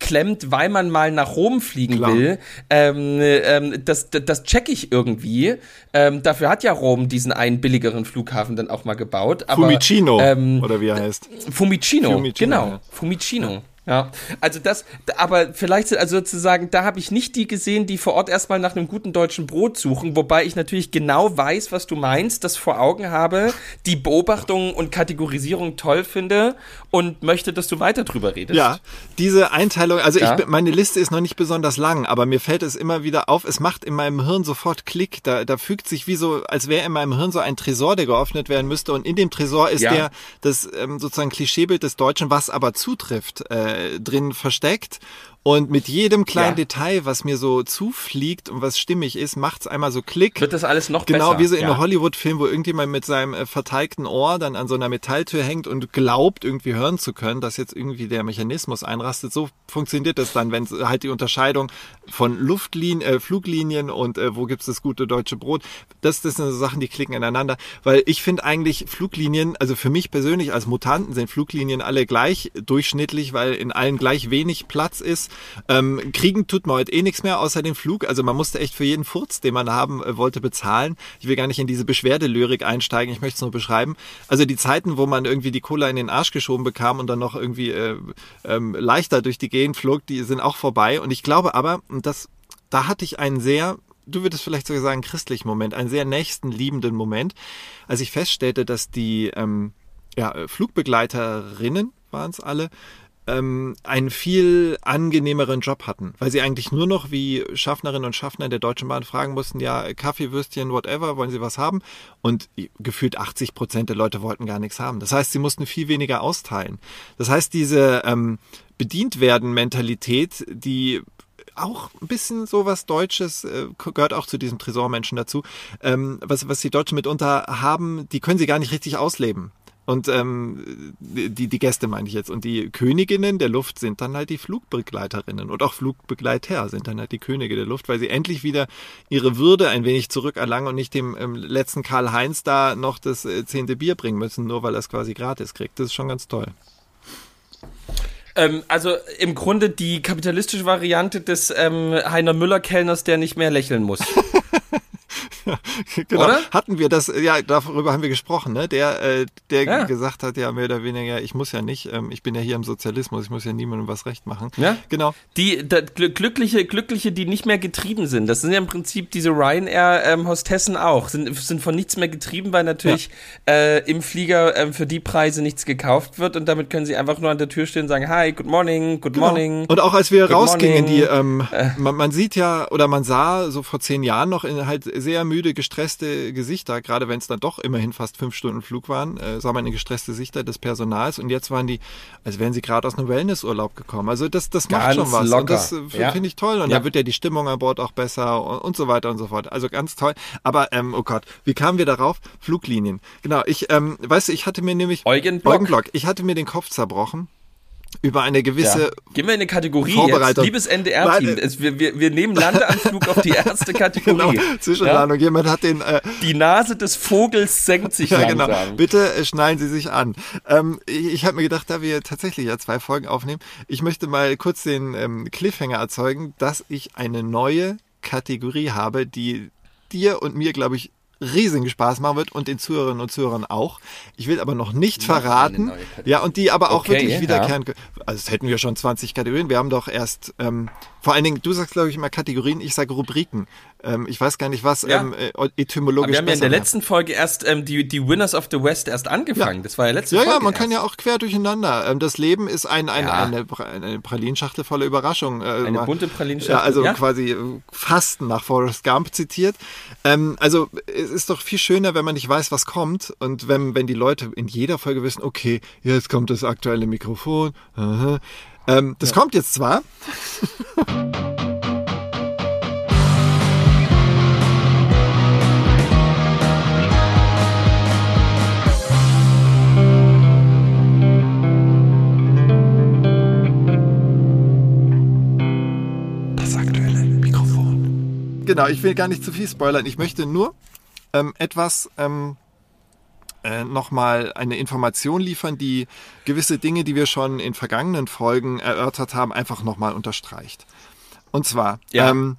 klemmt, weil man mal nach Rom fliegen Klar. will. Ähm, ähm, das, das, das check ich irgendwie. Ähm, dafür hat ja Rom diesen einen billigeren Flughafen dann auch mal gebaut. Aber, Fumicino, ähm, oder wie er heißt. Fumicino, Fumicino genau. Ja. Fumicino. Ja, also das, aber vielleicht also sozusagen, da habe ich nicht die gesehen, die vor Ort erstmal nach einem guten deutschen Brot suchen, wobei ich natürlich genau weiß, was du meinst, das vor Augen habe, die Beobachtung und Kategorisierung toll finde und möchte, dass du weiter drüber redest. Ja, diese Einteilung, also ja? ich, meine Liste ist noch nicht besonders lang, aber mir fällt es immer wieder auf, es macht in meinem Hirn sofort Klick, da, da fügt sich wie so, als wäre in meinem Hirn so ein Tresor, der geöffnet werden müsste und in dem Tresor ist ja. der, das ähm, sozusagen Klischeebild des Deutschen, was aber zutrifft. Äh, drin versteckt und mit jedem kleinen ja. Detail, was mir so zufliegt und was stimmig ist, macht's einmal so Klick. Wird das alles noch genau, besser? Genau, wie so in ja. einem Hollywood-Film, wo irgendjemand mit seinem äh, verteigten Ohr dann an so einer Metalltür hängt und glaubt, irgendwie hören zu können, dass jetzt irgendwie der Mechanismus einrastet. So funktioniert das dann, wenn halt die Unterscheidung von Luftlinien, äh, Fluglinien und äh, wo gibt's das gute deutsche Brot, das, das sind so Sachen, die klicken ineinander. Weil ich finde eigentlich Fluglinien, also für mich persönlich als Mutanten sind Fluglinien alle gleich durchschnittlich, weil in allen gleich wenig Platz ist. Ähm, kriegen tut man heute eh nichts mehr außer den Flug. Also man musste echt für jeden Furz, den man haben äh, wollte, bezahlen. Ich will gar nicht in diese Beschwerdelyrik einsteigen, ich möchte es nur beschreiben. Also die Zeiten, wo man irgendwie die Cola in den Arsch geschoben bekam und dann noch irgendwie äh, ähm, leichter durch die Gegend flog, die sind auch vorbei. Und ich glaube aber, und das, da hatte ich einen sehr du würdest vielleicht sogar sagen, christlichen Moment, einen sehr nächstenliebenden Moment, als ich feststellte, dass die ähm, ja, Flugbegleiterinnen waren es alle, ähm, einen viel angenehmeren Job hatten, weil sie eigentlich nur noch wie Schaffnerinnen und Schaffner der Deutschen Bahn fragen mussten, ja, Kaffee, Würstchen, whatever, wollen Sie was haben? Und gefühlt 80 Prozent der Leute wollten gar nichts haben. Das heißt, sie mussten viel weniger austeilen. Das heißt, diese ähm, bedient werden Mentalität, die auch ein bisschen so was Deutsches, äh, gehört auch zu diesem Tresormenschen dazu, ähm, was, was die Deutschen mitunter haben, die können sie gar nicht richtig ausleben. Und ähm, die, die Gäste meine ich jetzt. Und die Königinnen der Luft sind dann halt die Flugbegleiterinnen und auch Flugbegleiter sind dann halt die Könige der Luft, weil sie endlich wieder ihre Würde ein wenig zurückerlangen und nicht dem ähm, letzten Karl-Heinz da noch das äh, zehnte Bier bringen müssen, nur weil er es quasi gratis kriegt. Das ist schon ganz toll. Ähm, also im Grunde die kapitalistische Variante des ähm, Heiner Müller-Kellners, der nicht mehr lächeln muss. genau. Oder? Hatten wir das, ja, darüber haben wir gesprochen, ne? Der, äh, der ja. gesagt hat, ja, mehr oder weniger, ich muss ja nicht, ähm, ich bin ja hier im Sozialismus, ich muss ja niemandem was recht machen. Ja, genau. Die da, glückliche, glückliche, die nicht mehr getrieben sind. Das sind ja im Prinzip diese Ryanair-Hostessen ähm, auch, sind, sind von nichts mehr getrieben, weil natürlich ja. äh, im Flieger äh, für die Preise nichts gekauft wird und damit können sie einfach nur an der Tür stehen und sagen, hi, good morning, good genau. morning. Und auch als wir rausgingen, morning. die, ähm, äh. man, man sieht ja, oder man sah so vor zehn Jahren noch in halt sehr müde, gestresste Gesichter, gerade wenn es dann doch immerhin fast fünf Stunden Flug waren, äh, sah man eine gestresste Gesichter des Personals und jetzt waren die, als wären sie gerade aus einem Wellnessurlaub gekommen. Also das, das macht schon was locker. und das äh, ja. finde ich toll und ja. da wird ja die Stimmung an Bord auch besser und, und, so weiter und so fort. Also ganz toll. Aber ähm, oh Gott, wie kamen wir darauf? Fluglinien. Genau, ich, ähm, weißt du, ich hatte mir nämlich Eugen Block. Eugen Block. Ich hatte mir den Kopf zerbrochen über eine gewisse ja. Gehen wir in eine Kategorie jetzt. Liebes NDR-Team. Wir, wir, wir. Wir, nehmen Landeanflug auf die erste Kategorie. Genau, Zwischenlandung. Ja? Jemand hat den... Äh, die Nase des Vogels senkt sich ja, genau. langsam. Genau. Bitte äh, schneiden Sie sich an. Ähm, ich ich habe mir gedacht, da wir tatsächlich ja zwei Folgen aufnehmen, ich möchte mal kurz den ähm, Cliffhanger erzeugen, dass ich eine neue Kategorie habe, die dir und mir, glaube ich, riesigen Spaß machen wird und den Zuhörerinnen und Zuhörern auch. Ich will aber noch nicht verraten. Ja, und die aber auch okay, wirklich wiederkehren können. Also das hätten wir schon 20 Kategorien. Wir haben doch erst, ähm, vor allen Dingen, du sagst, glaube ich, immer Kategorien, ich sage Rubriken. Ähm, ich weiß gar nicht, was ja. ähm, äh, etymologisch Aber Wir haben ja in der letzten Folge erst ähm, die, die Winners of the West erst angefangen. Ja. Das war ja letzte ja, Folge. Ja, man erst. kann ja auch quer durcheinander. Ähm, das Leben ist ein, ein, ja. eine, eine Pralinschachtel voller Überraschungen. Äh, eine bunte Pralinschachtel. Ja, also quasi äh, Fasten nach Forrest Gump zitiert. Ähm, also es ist doch viel schöner, wenn man nicht weiß, was kommt und wenn, wenn die Leute in jeder Folge wissen, okay, jetzt kommt das aktuelle Mikrofon. Aha. Ähm, das kommt jetzt zwar. genau, ich will gar nicht zu viel spoilern. Ich möchte nur ähm, etwas ähm, äh, nochmal eine Information liefern, die gewisse Dinge, die wir schon in vergangenen Folgen erörtert haben, einfach nochmal unterstreicht. Und zwar ja. ähm,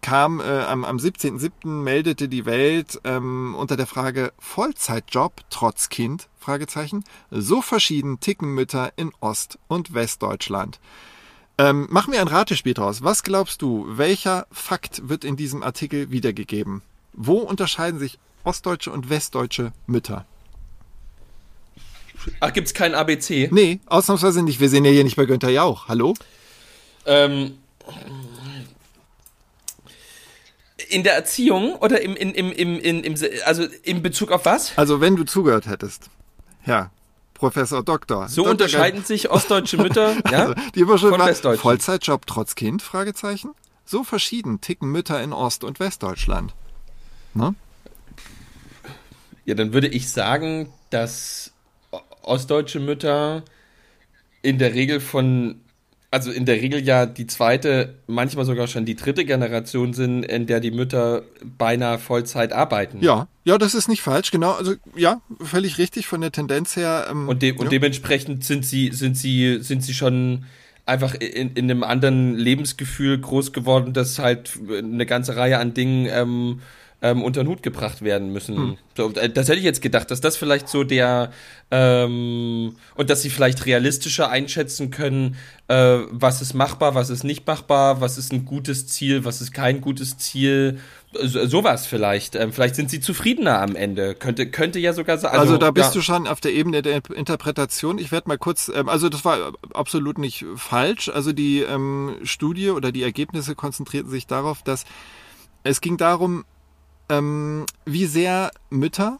kam äh, am, am 17.07. meldete die Welt ähm, unter der Frage Vollzeitjob trotz Kind? Fragezeichen. So verschieden ticken Mütter in Ost- und Westdeutschland. Ähm, machen wir ein Ratespiel draus. Was glaubst du, welcher Fakt wird in diesem Artikel wiedergegeben? Wo unterscheiden sich ostdeutsche und westdeutsche Mütter? Ach, gibt's kein ABC? Nee, ausnahmsweise nicht. Wir sehen ja hier nicht bei Günther Jauch. Hallo? Ähm, in der Erziehung oder im, im, im, im, im, im, also in Bezug auf was? Also wenn du zugehört hättest. Ja, Professor Doktor. So Dr. unterscheiden Ge sich ostdeutsche Mütter ja, also, die Überschrift war Vollzeitjob trotz Kind? Fragezeichen. So verschieden ticken Mütter in Ost- und Westdeutschland. Ne? Ja, dann würde ich sagen, dass ostdeutsche Mütter in der Regel von also in der Regel ja die zweite, manchmal sogar schon die dritte Generation sind, in der die Mütter beinahe Vollzeit arbeiten. Ja, ja, das ist nicht falsch, genau. Also ja, völlig richtig von der Tendenz her. Ähm, und, de ja. und dementsprechend sind sie, sind sie, sind sie schon einfach in, in einem anderen Lebensgefühl groß geworden, dass halt eine ganze Reihe an Dingen ähm, ähm, unter den Hut gebracht werden müssen. Hm. So, äh, das hätte ich jetzt gedacht, dass das vielleicht so der ähm, und dass sie vielleicht realistischer einschätzen können, äh, was ist machbar, was ist nicht machbar, was ist ein gutes Ziel, was ist kein gutes Ziel. So, sowas vielleicht. Ähm, vielleicht sind sie zufriedener am Ende. Könnte, könnte ja sogar sein. Also, also, da bist ja. du schon auf der Ebene der Interpretation. Ich werde mal kurz, ähm, also das war absolut nicht falsch. Also die ähm, Studie oder die Ergebnisse konzentrierten sich darauf, dass es ging darum, ähm, wie sehr Mütter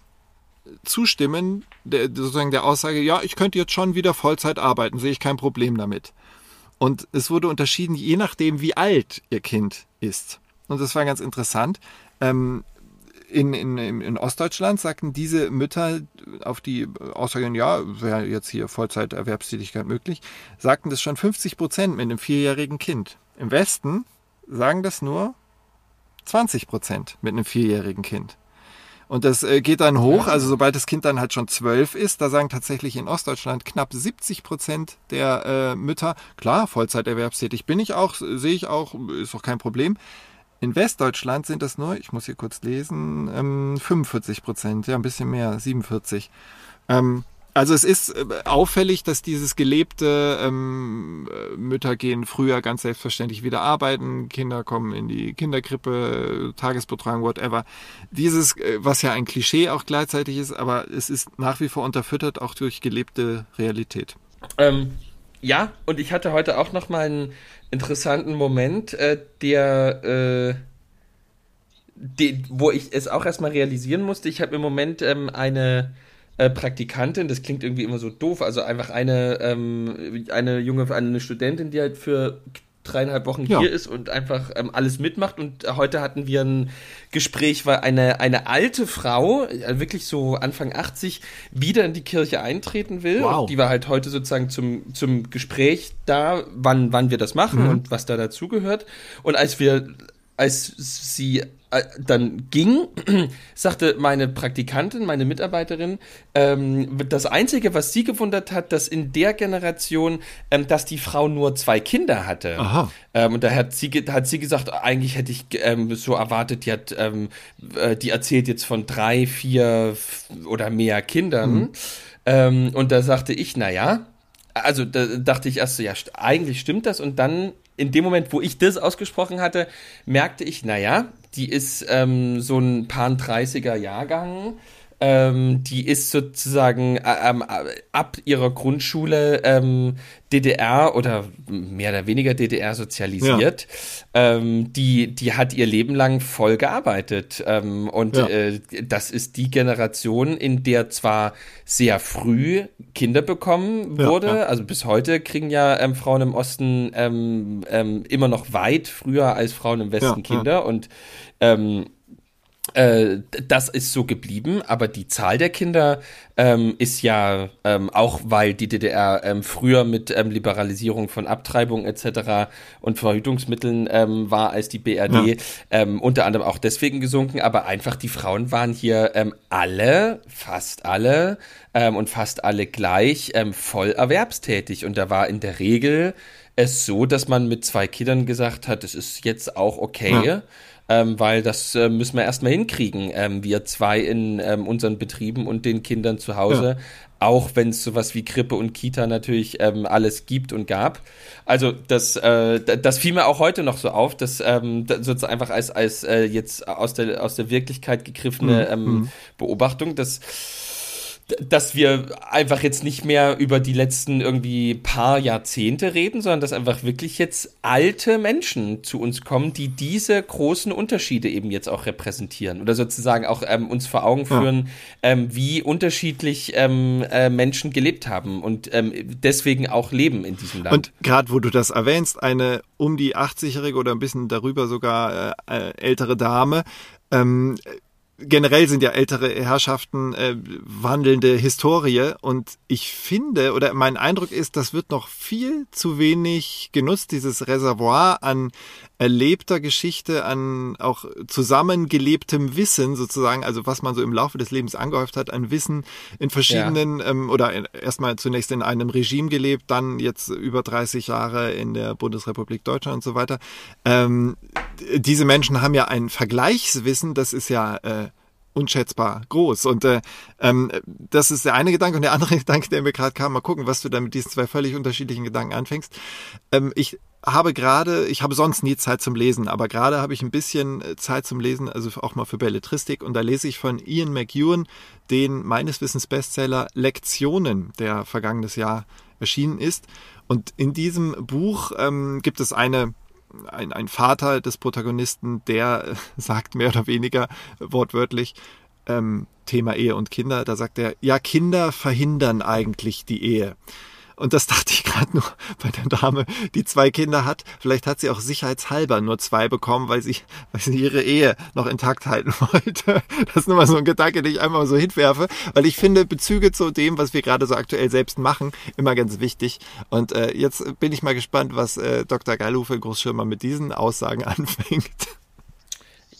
zustimmen, der, sozusagen der Aussage, ja, ich könnte jetzt schon wieder Vollzeit arbeiten, sehe ich kein Problem damit. Und es wurde unterschieden, je nachdem, wie alt ihr Kind ist. Und das war ganz interessant. Ähm, in, in, in Ostdeutschland sagten diese Mütter auf die Aussage, ja, wäre jetzt hier Vollzeiterwerbstätigkeit möglich, sagten das schon 50 Prozent mit einem vierjährigen Kind. Im Westen sagen das nur 20 Prozent mit einem vierjährigen Kind. Und das äh, geht dann hoch, also sobald das Kind dann halt schon zwölf ist, da sagen tatsächlich in Ostdeutschland knapp 70 Prozent der äh, Mütter, klar, Vollzeiterwerbstätig bin ich auch, sehe ich auch, ist auch kein Problem. In Westdeutschland sind das nur, ich muss hier kurz lesen, ähm, 45 Prozent, ja, ein bisschen mehr, 47. Ähm, also es ist äh, auffällig, dass dieses gelebte ähm, Mütter gehen früher ganz selbstverständlich wieder arbeiten, Kinder kommen in die Kinderkrippe, Tagesbetreuung, whatever. Dieses, äh, was ja ein Klischee auch gleichzeitig ist, aber es ist nach wie vor unterfüttert auch durch gelebte Realität. Ähm, ja, und ich hatte heute auch noch mal einen interessanten Moment, äh, der äh, die, wo ich es auch erstmal realisieren musste. Ich habe im Moment ähm, eine äh, Praktikantin, das klingt irgendwie immer so doof, also einfach eine, ähm, eine junge, eine Studentin, die halt für dreieinhalb Wochen ja. hier ist und einfach ähm, alles mitmacht. Und heute hatten wir ein Gespräch, weil eine, eine alte Frau, äh, wirklich so Anfang 80, wieder in die Kirche eintreten will. Wow. Und die war halt heute sozusagen zum, zum Gespräch da, wann, wann wir das machen mhm. und was da dazugehört. Und als wir als sie äh, dann ging, sagte meine Praktikantin, meine Mitarbeiterin, ähm, das Einzige, was sie gewundert hat, dass in der Generation, ähm, dass die Frau nur zwei Kinder hatte. Aha. Ähm, und da hat sie, hat sie gesagt, eigentlich hätte ich ähm, so erwartet, die, hat, ähm, äh, die erzählt jetzt von drei, vier oder mehr Kindern. Mhm. Ähm, und da sagte ich, naja, also da dachte ich erst so, ja, eigentlich stimmt das. Und dann in dem Moment, wo ich das ausgesprochen hatte, merkte ich, naja, die ist ähm, so ein paar 30er Jahrgang. Ähm, die ist sozusagen äh, ähm, ab ihrer Grundschule ähm, DDR oder mehr oder weniger DDR sozialisiert. Ja. Ähm, die, die hat ihr Leben lang voll gearbeitet. Ähm, und ja. äh, das ist die Generation, in der zwar sehr früh Kinder bekommen wurde. Ja, also bis heute kriegen ja ähm, Frauen im Osten immer noch weit früher als Frauen im Westen Kinder. Und ähm, äh, das ist so geblieben, aber die Zahl der Kinder ähm, ist ja ähm, auch, weil die DDR ähm, früher mit ähm, Liberalisierung von Abtreibung etc. und Verhütungsmitteln ähm, war als die BRD, ja. Ähm, unter anderem auch deswegen gesunken, aber einfach die Frauen waren hier alle, fast alle und fast alle gleich voll erwerbstätig und da war in der Regel es so, dass man mit zwei Kindern gesagt hat, es ist jetzt auch okay. Ja ähm, weil das äh, müssen wir erstmal hinkriegen. Ähm, wir zwei in ähm, unseren Betrieben und den Kindern zu Hause. Ja. Auch wenn es sowas wie Krippe und Kita natürlich ähm, alles gibt und gab. Also das, äh, das fiel mir auch heute noch so auf, dass ähm, sozusagen einfach als, als äh, jetzt aus der, aus der Wirklichkeit gegriffene mhm. ähm, mhm. Beobachtung, dass dass wir einfach jetzt nicht mehr über die letzten irgendwie paar Jahrzehnte reden, sondern dass einfach wirklich jetzt alte Menschen zu uns kommen, die diese großen Unterschiede eben jetzt auch repräsentieren oder sozusagen auch ähm, uns vor Augen führen, ja. ähm, wie unterschiedlich ähm, äh, Menschen gelebt haben und ähm, deswegen auch leben in diesem Land. Und gerade wo du das erwähnst, eine um die 80-jährige oder ein bisschen darüber sogar äh, äh ältere Dame, ähm, generell sind ja ältere Herrschaften äh, wandelnde Historie und ich finde oder mein Eindruck ist, das wird noch viel zu wenig genutzt, dieses Reservoir an erlebter Geschichte, an auch zusammengelebtem Wissen sozusagen, also was man so im Laufe des Lebens angehäuft hat, an Wissen in verschiedenen ja. ähm, oder erstmal zunächst in einem Regime gelebt, dann jetzt über 30 Jahre in der Bundesrepublik Deutschland und so weiter. Ähm, diese Menschen haben ja ein Vergleichswissen, das ist ja äh, unschätzbar groß. Und äh, ähm, das ist der eine Gedanke. Und der andere Gedanke, der mir gerade kam, mal gucken, was du da mit diesen zwei völlig unterschiedlichen Gedanken anfängst. Ähm, ich habe gerade, ich habe sonst nie Zeit zum Lesen, aber gerade habe ich ein bisschen äh, Zeit zum Lesen, also auch mal für Belletristik. Und da lese ich von Ian McEwan den meines Wissens Bestseller Lektionen, der vergangenes Jahr erschienen ist. Und in diesem Buch ähm, gibt es eine ein, ein Vater des Protagonisten, der sagt mehr oder weniger wortwörtlich, ähm, Thema Ehe und Kinder, da sagt er, ja, Kinder verhindern eigentlich die Ehe. Und das dachte ich gerade nur bei der Dame, die zwei Kinder hat. Vielleicht hat sie auch sicherheitshalber nur zwei bekommen, weil sie, weil sie ihre Ehe noch intakt halten wollte. Das ist nur mal so ein Gedanke, den ich einmal so hinwerfe, weil ich finde Bezüge zu dem, was wir gerade so aktuell selbst machen, immer ganz wichtig. Und äh, jetzt bin ich mal gespannt, was äh, Dr. Geilufe Großschirmer mit diesen Aussagen anfängt.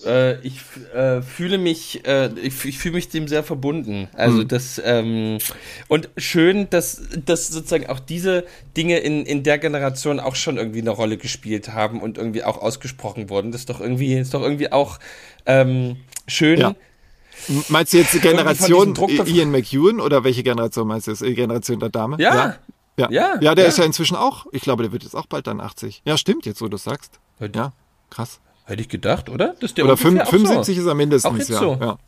Äh, ich äh, fühle mich, äh, ich, ich fühle mich dem sehr verbunden. Also mhm. das ähm, und schön, dass, dass sozusagen auch diese Dinge in, in der Generation auch schon irgendwie eine Rolle gespielt haben und irgendwie auch ausgesprochen wurden. Das ist doch irgendwie, ist doch irgendwie auch ähm, schön. Ja. Meinst du jetzt die Generation Ian McEwan oder welche Generation meinst du? Die Generation der Dame? Ja. Ja, ja. ja, ja der ja. ist ja inzwischen auch, ich glaube, der wird jetzt auch bald dann 80. Ja, stimmt jetzt, wo du sagst. Ja, krass. Hätte ich gedacht, oder? Das ist der oder 5, 75 so. ist er mindestens. Auch jetzt ja. so. Ja.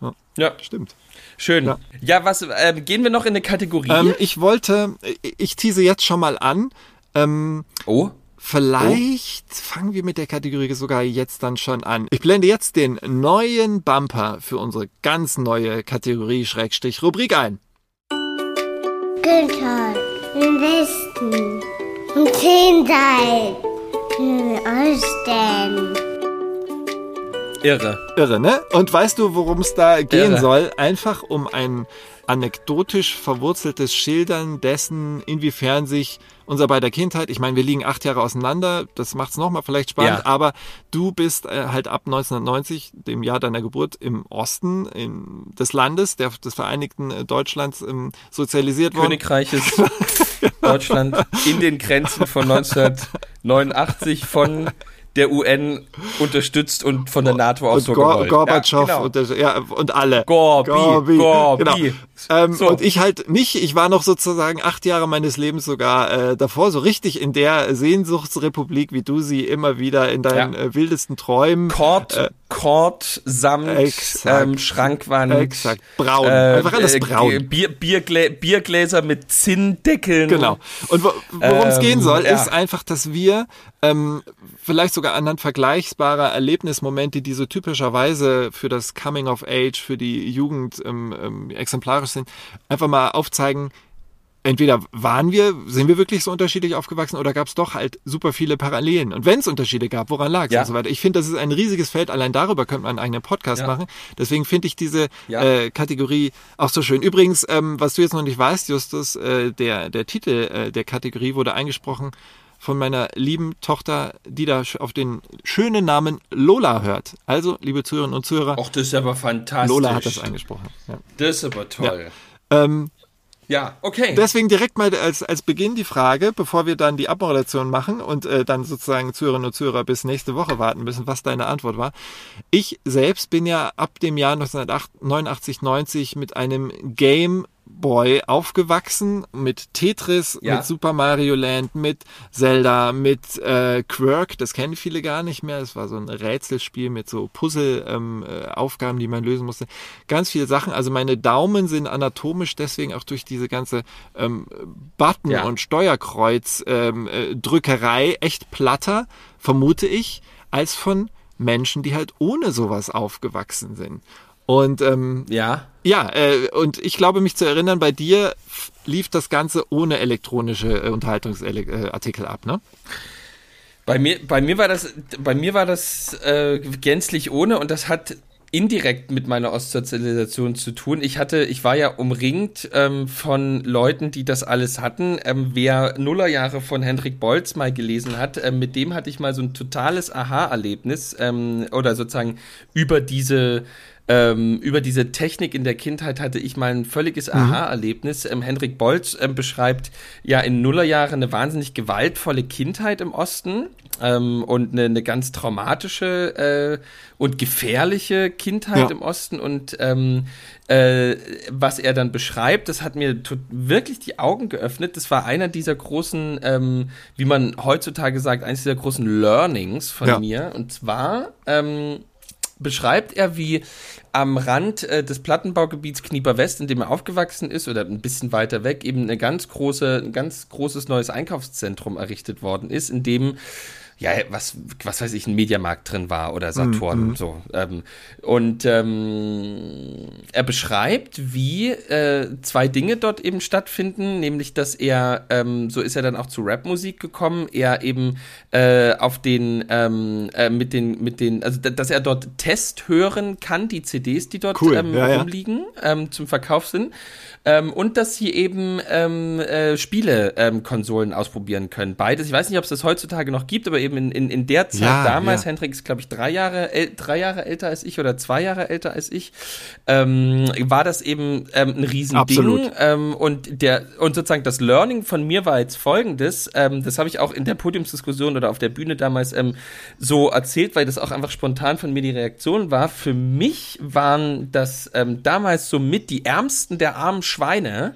ja. ja. Stimmt. Schön. Ja, ja was, äh, gehen wir noch in eine Kategorie? Ähm, ich wollte, ich tease jetzt schon mal an. Ähm, oh. Vielleicht oh. fangen wir mit der Kategorie sogar jetzt dann schon an. Ich blende jetzt den neuen Bumper für unsere ganz neue Kategorie Schrägstrich Rubrik ein. Günther, im Westen, im Osten. Irre. Irre, ne? Und weißt du, worum es da gehen Irre. soll? Einfach um ein anekdotisch verwurzeltes Schildern dessen, inwiefern sich unser beider Kindheit, ich meine, wir liegen acht Jahre auseinander, das macht es nochmal vielleicht spannend, ja. aber du bist äh, halt ab 1990, dem Jahr deiner Geburt, im Osten in, des Landes, der, des Vereinigten äh, Deutschlands, ähm, sozialisiert worden. Königreiches Deutschland in den Grenzen von 1989 von der UN unterstützt und von der NATO auch so Gor Gorbatschow ja, genau. und, ja, und alle. Gorbi, Gorbi. Gorbi. Genau. Ähm, so. Und ich halt nicht, ich war noch sozusagen acht Jahre meines Lebens sogar äh, davor, so richtig in der Sehnsuchtsrepublik, wie du sie immer wieder in deinen ja. äh, wildesten Träumen. Kord, äh, Kord samt ähm, Schrankwand. Exakt, braun. Äh, Einfach alles äh, braun. Bier, Bierglä Biergläser mit Zinndeckeln. Genau. Und wo, worum es ähm, gehen soll, ja. ist einfach, dass wir ähm, vielleicht sogar anhand vergleichbarer Erlebnismomente, die so typischerweise für das Coming of Age, für die Jugend ähm, ähm, exemplarisch sind, einfach mal aufzeigen, entweder waren wir, sind wir wirklich so unterschiedlich aufgewachsen oder gab es doch halt super viele Parallelen. Und wenn es Unterschiede gab, woran lag es ja. und so weiter. Ich finde, das ist ein riesiges Feld, allein darüber könnte man einen eigenen Podcast ja. machen. Deswegen finde ich diese ja. äh, Kategorie auch so schön. Übrigens, ähm, was du jetzt noch nicht weißt, Justus, äh, der, der Titel äh, der Kategorie wurde eingesprochen von meiner lieben Tochter, die da auf den schönen Namen Lola hört. Also, liebe Zuhörerinnen und Zuhörer. Ach, das ist aber fantastisch. Lola hat das eingesprochen. Ja. Das ist aber toll. Ja. Ähm, ja, okay. Deswegen direkt mal als, als Beginn die Frage, bevor wir dann die Abmoderation machen und äh, dann sozusagen Zuhörerinnen und Zuhörer bis nächste Woche warten müssen, was deine Antwort war. Ich selbst bin ja ab dem Jahr 1989, 90 mit einem Game Boy aufgewachsen mit Tetris, ja. mit Super Mario Land, mit Zelda, mit äh, Quirk, das kennen viele gar nicht mehr. Das war so ein Rätselspiel mit so Puzzle-Aufgaben, ähm, äh, die man lösen musste. Ganz viele Sachen. Also meine Daumen sind anatomisch deswegen auch durch diese ganze ähm, Button- ja. und Steuerkreuz-Drückerei ähm, äh, echt platter, vermute ich, als von Menschen, die halt ohne sowas aufgewachsen sind. Und ähm, ja, ja, äh, und ich glaube mich zu erinnern, bei dir lief das Ganze ohne elektronische äh, Unterhaltungsartikel ab, ne? Bei mir, bei mir war das, bei mir war das äh, gänzlich ohne und das hat indirekt mit meiner Ostsozialisation zu tun. Ich hatte, ich war ja umringt ähm, von Leuten, die das alles hatten. Ähm, wer Nullerjahre von Hendrik Bolz mal gelesen hat, ähm, mit dem hatte ich mal so ein totales Aha-Erlebnis ähm, oder sozusagen über diese ähm, über diese Technik in der Kindheit hatte ich mal ein völliges mhm. Aha-Erlebnis. Ähm, Henrik Bolz ähm, beschreibt ja in Nullerjahren eine wahnsinnig gewaltvolle Kindheit im Osten ähm, und eine, eine, ganz traumatische äh, und gefährliche Kindheit ja. im Osten. Und ähm, äh, was er dann beschreibt, das hat mir wirklich die Augen geöffnet. Das war einer dieser großen, ähm, wie man heutzutage sagt, eines dieser großen Learnings von ja. mir. Und zwar ähm, beschreibt er, wie am Rand äh, des Plattenbaugebiets Knieper West, in dem er aufgewachsen ist, oder ein bisschen weiter weg, eben eine ganz große, ein ganz großes neues Einkaufszentrum errichtet worden ist, in dem ja, was, was weiß ich, ein Mediamarkt drin war oder Saturn mhm. so. Ähm, und ähm, er beschreibt, wie äh, zwei Dinge dort eben stattfinden, nämlich, dass er, ähm, so ist er dann auch zu Rapmusik gekommen, er eben äh, auf den, ähm, äh, mit den, mit den, also dass er dort Test hören kann, die CDs, die dort cool. ähm, ja, rumliegen, ähm, zum Verkauf sind. Und dass sie eben äh, Spiele-Konsolen ausprobieren können. Beides. Ich weiß nicht, ob es das heutzutage noch gibt, aber eben in, in, in der Zeit ja, damals, ja. Hendrik ist, glaube ich, drei Jahre, äl drei Jahre älter als ich oder zwei Jahre älter als ich, ähm, war das eben ähm, ein Riesending. Ähm, und der, und sozusagen das Learning von mir war jetzt folgendes, ähm, das habe ich auch in der Podiumsdiskussion oder auf der Bühne damals ähm, so erzählt, weil das auch einfach spontan von mir die Reaktion war. Für mich waren das ähm, damals so mit die Ärmsten der armen Schweine,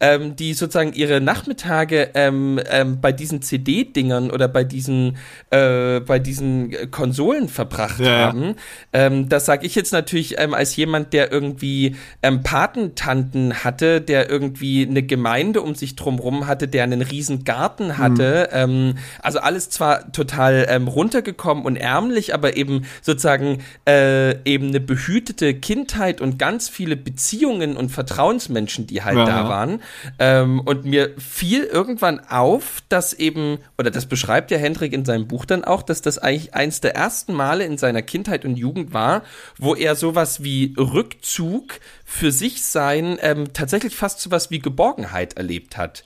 ähm, die sozusagen ihre Nachmittage ähm, ähm, bei diesen CD-Dingern oder bei diesen äh, bei diesen Konsolen verbracht ja, haben. Ähm, das sage ich jetzt natürlich ähm, als jemand, der irgendwie ähm, Patentanten hatte, der irgendwie eine Gemeinde um sich drumherum hatte, der einen riesen Garten hatte. Mhm. Also alles zwar total ähm, runtergekommen und ärmlich, aber eben sozusagen äh, eben eine behütete Kindheit und ganz viele Beziehungen und Vertrauensmenschen Menschen, die halt ja. da waren. Ähm, und mir fiel irgendwann auf, dass eben, oder das beschreibt ja Hendrik in, seinem Buch dann auch, dass das eigentlich eins der ersten Male in seiner Kindheit und Jugend war, wo er sowas wie Rückzug für sich sein ähm, tatsächlich fast sowas wie Geborgenheit erlebt hat.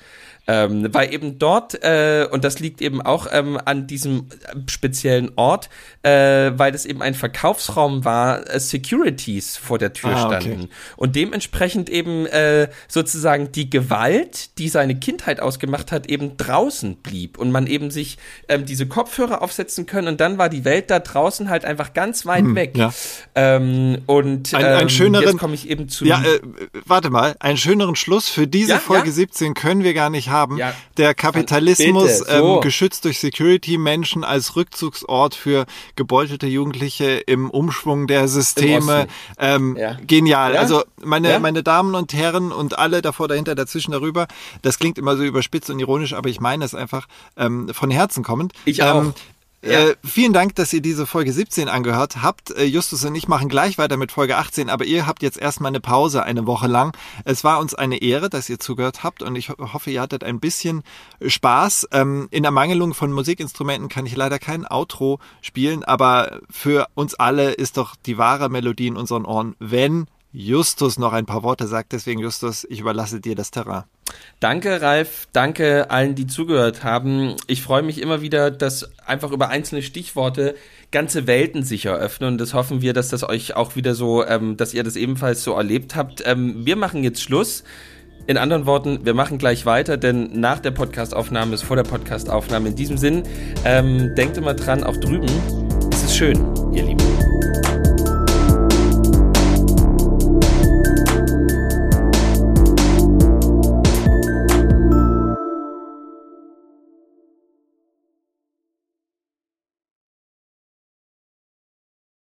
Ähm, weil eben dort, äh, und das liegt eben auch ähm, an diesem speziellen Ort, äh, weil es eben ein Verkaufsraum war, äh, Securities vor der Tür ah, standen. Okay. Und dementsprechend eben äh, sozusagen die Gewalt, die seine Kindheit ausgemacht hat, eben draußen blieb. Und man eben sich ähm, diese Kopfhörer aufsetzen können und dann war die Welt da draußen halt einfach ganz weit hm, weg. Ja. Ähm, und ein, ein ähm, schöneren, jetzt komme ich eben zu. Ja, äh, warte mal, einen schöneren Schluss für diese ja, Folge ja? 17 können wir gar nicht haben haben. Ja, der Kapitalismus, bitte, so. ähm, geschützt durch Security-Menschen als Rückzugsort für gebeutelte Jugendliche im Umschwung der Systeme. Ähm, ja. Genial. Ja? Also meine, meine Damen und Herren und alle davor, dahinter, dazwischen, darüber, das klingt immer so überspitzt und ironisch, aber ich meine es einfach ähm, von Herzen kommend. Ich auch. Ja. Äh, vielen Dank, dass ihr diese Folge 17 angehört habt. Äh, Justus und ich machen gleich weiter mit Folge 18, aber ihr habt jetzt erstmal eine Pause eine Woche lang. Es war uns eine Ehre, dass ihr zugehört habt und ich hoffe, ihr hattet ein bisschen Spaß. Ähm, in Ermangelung von Musikinstrumenten kann ich leider kein Outro spielen, aber für uns alle ist doch die wahre Melodie in unseren Ohren, wenn Justus noch ein paar Worte sagt. Deswegen, Justus, ich überlasse dir das Terrain. Danke, Ralf. Danke allen, die zugehört haben. Ich freue mich immer wieder, dass einfach über einzelne Stichworte ganze Welten sich eröffnen. Und das hoffen wir, dass das euch auch wieder so, ähm, dass ihr das ebenfalls so erlebt habt. Ähm, wir machen jetzt Schluss. In anderen Worten, wir machen gleich weiter, denn nach der Podcastaufnahme ist vor der Podcastaufnahme. In diesem Sinn, ähm, denkt immer dran, auch drüben ist es schön, ihr Lieben.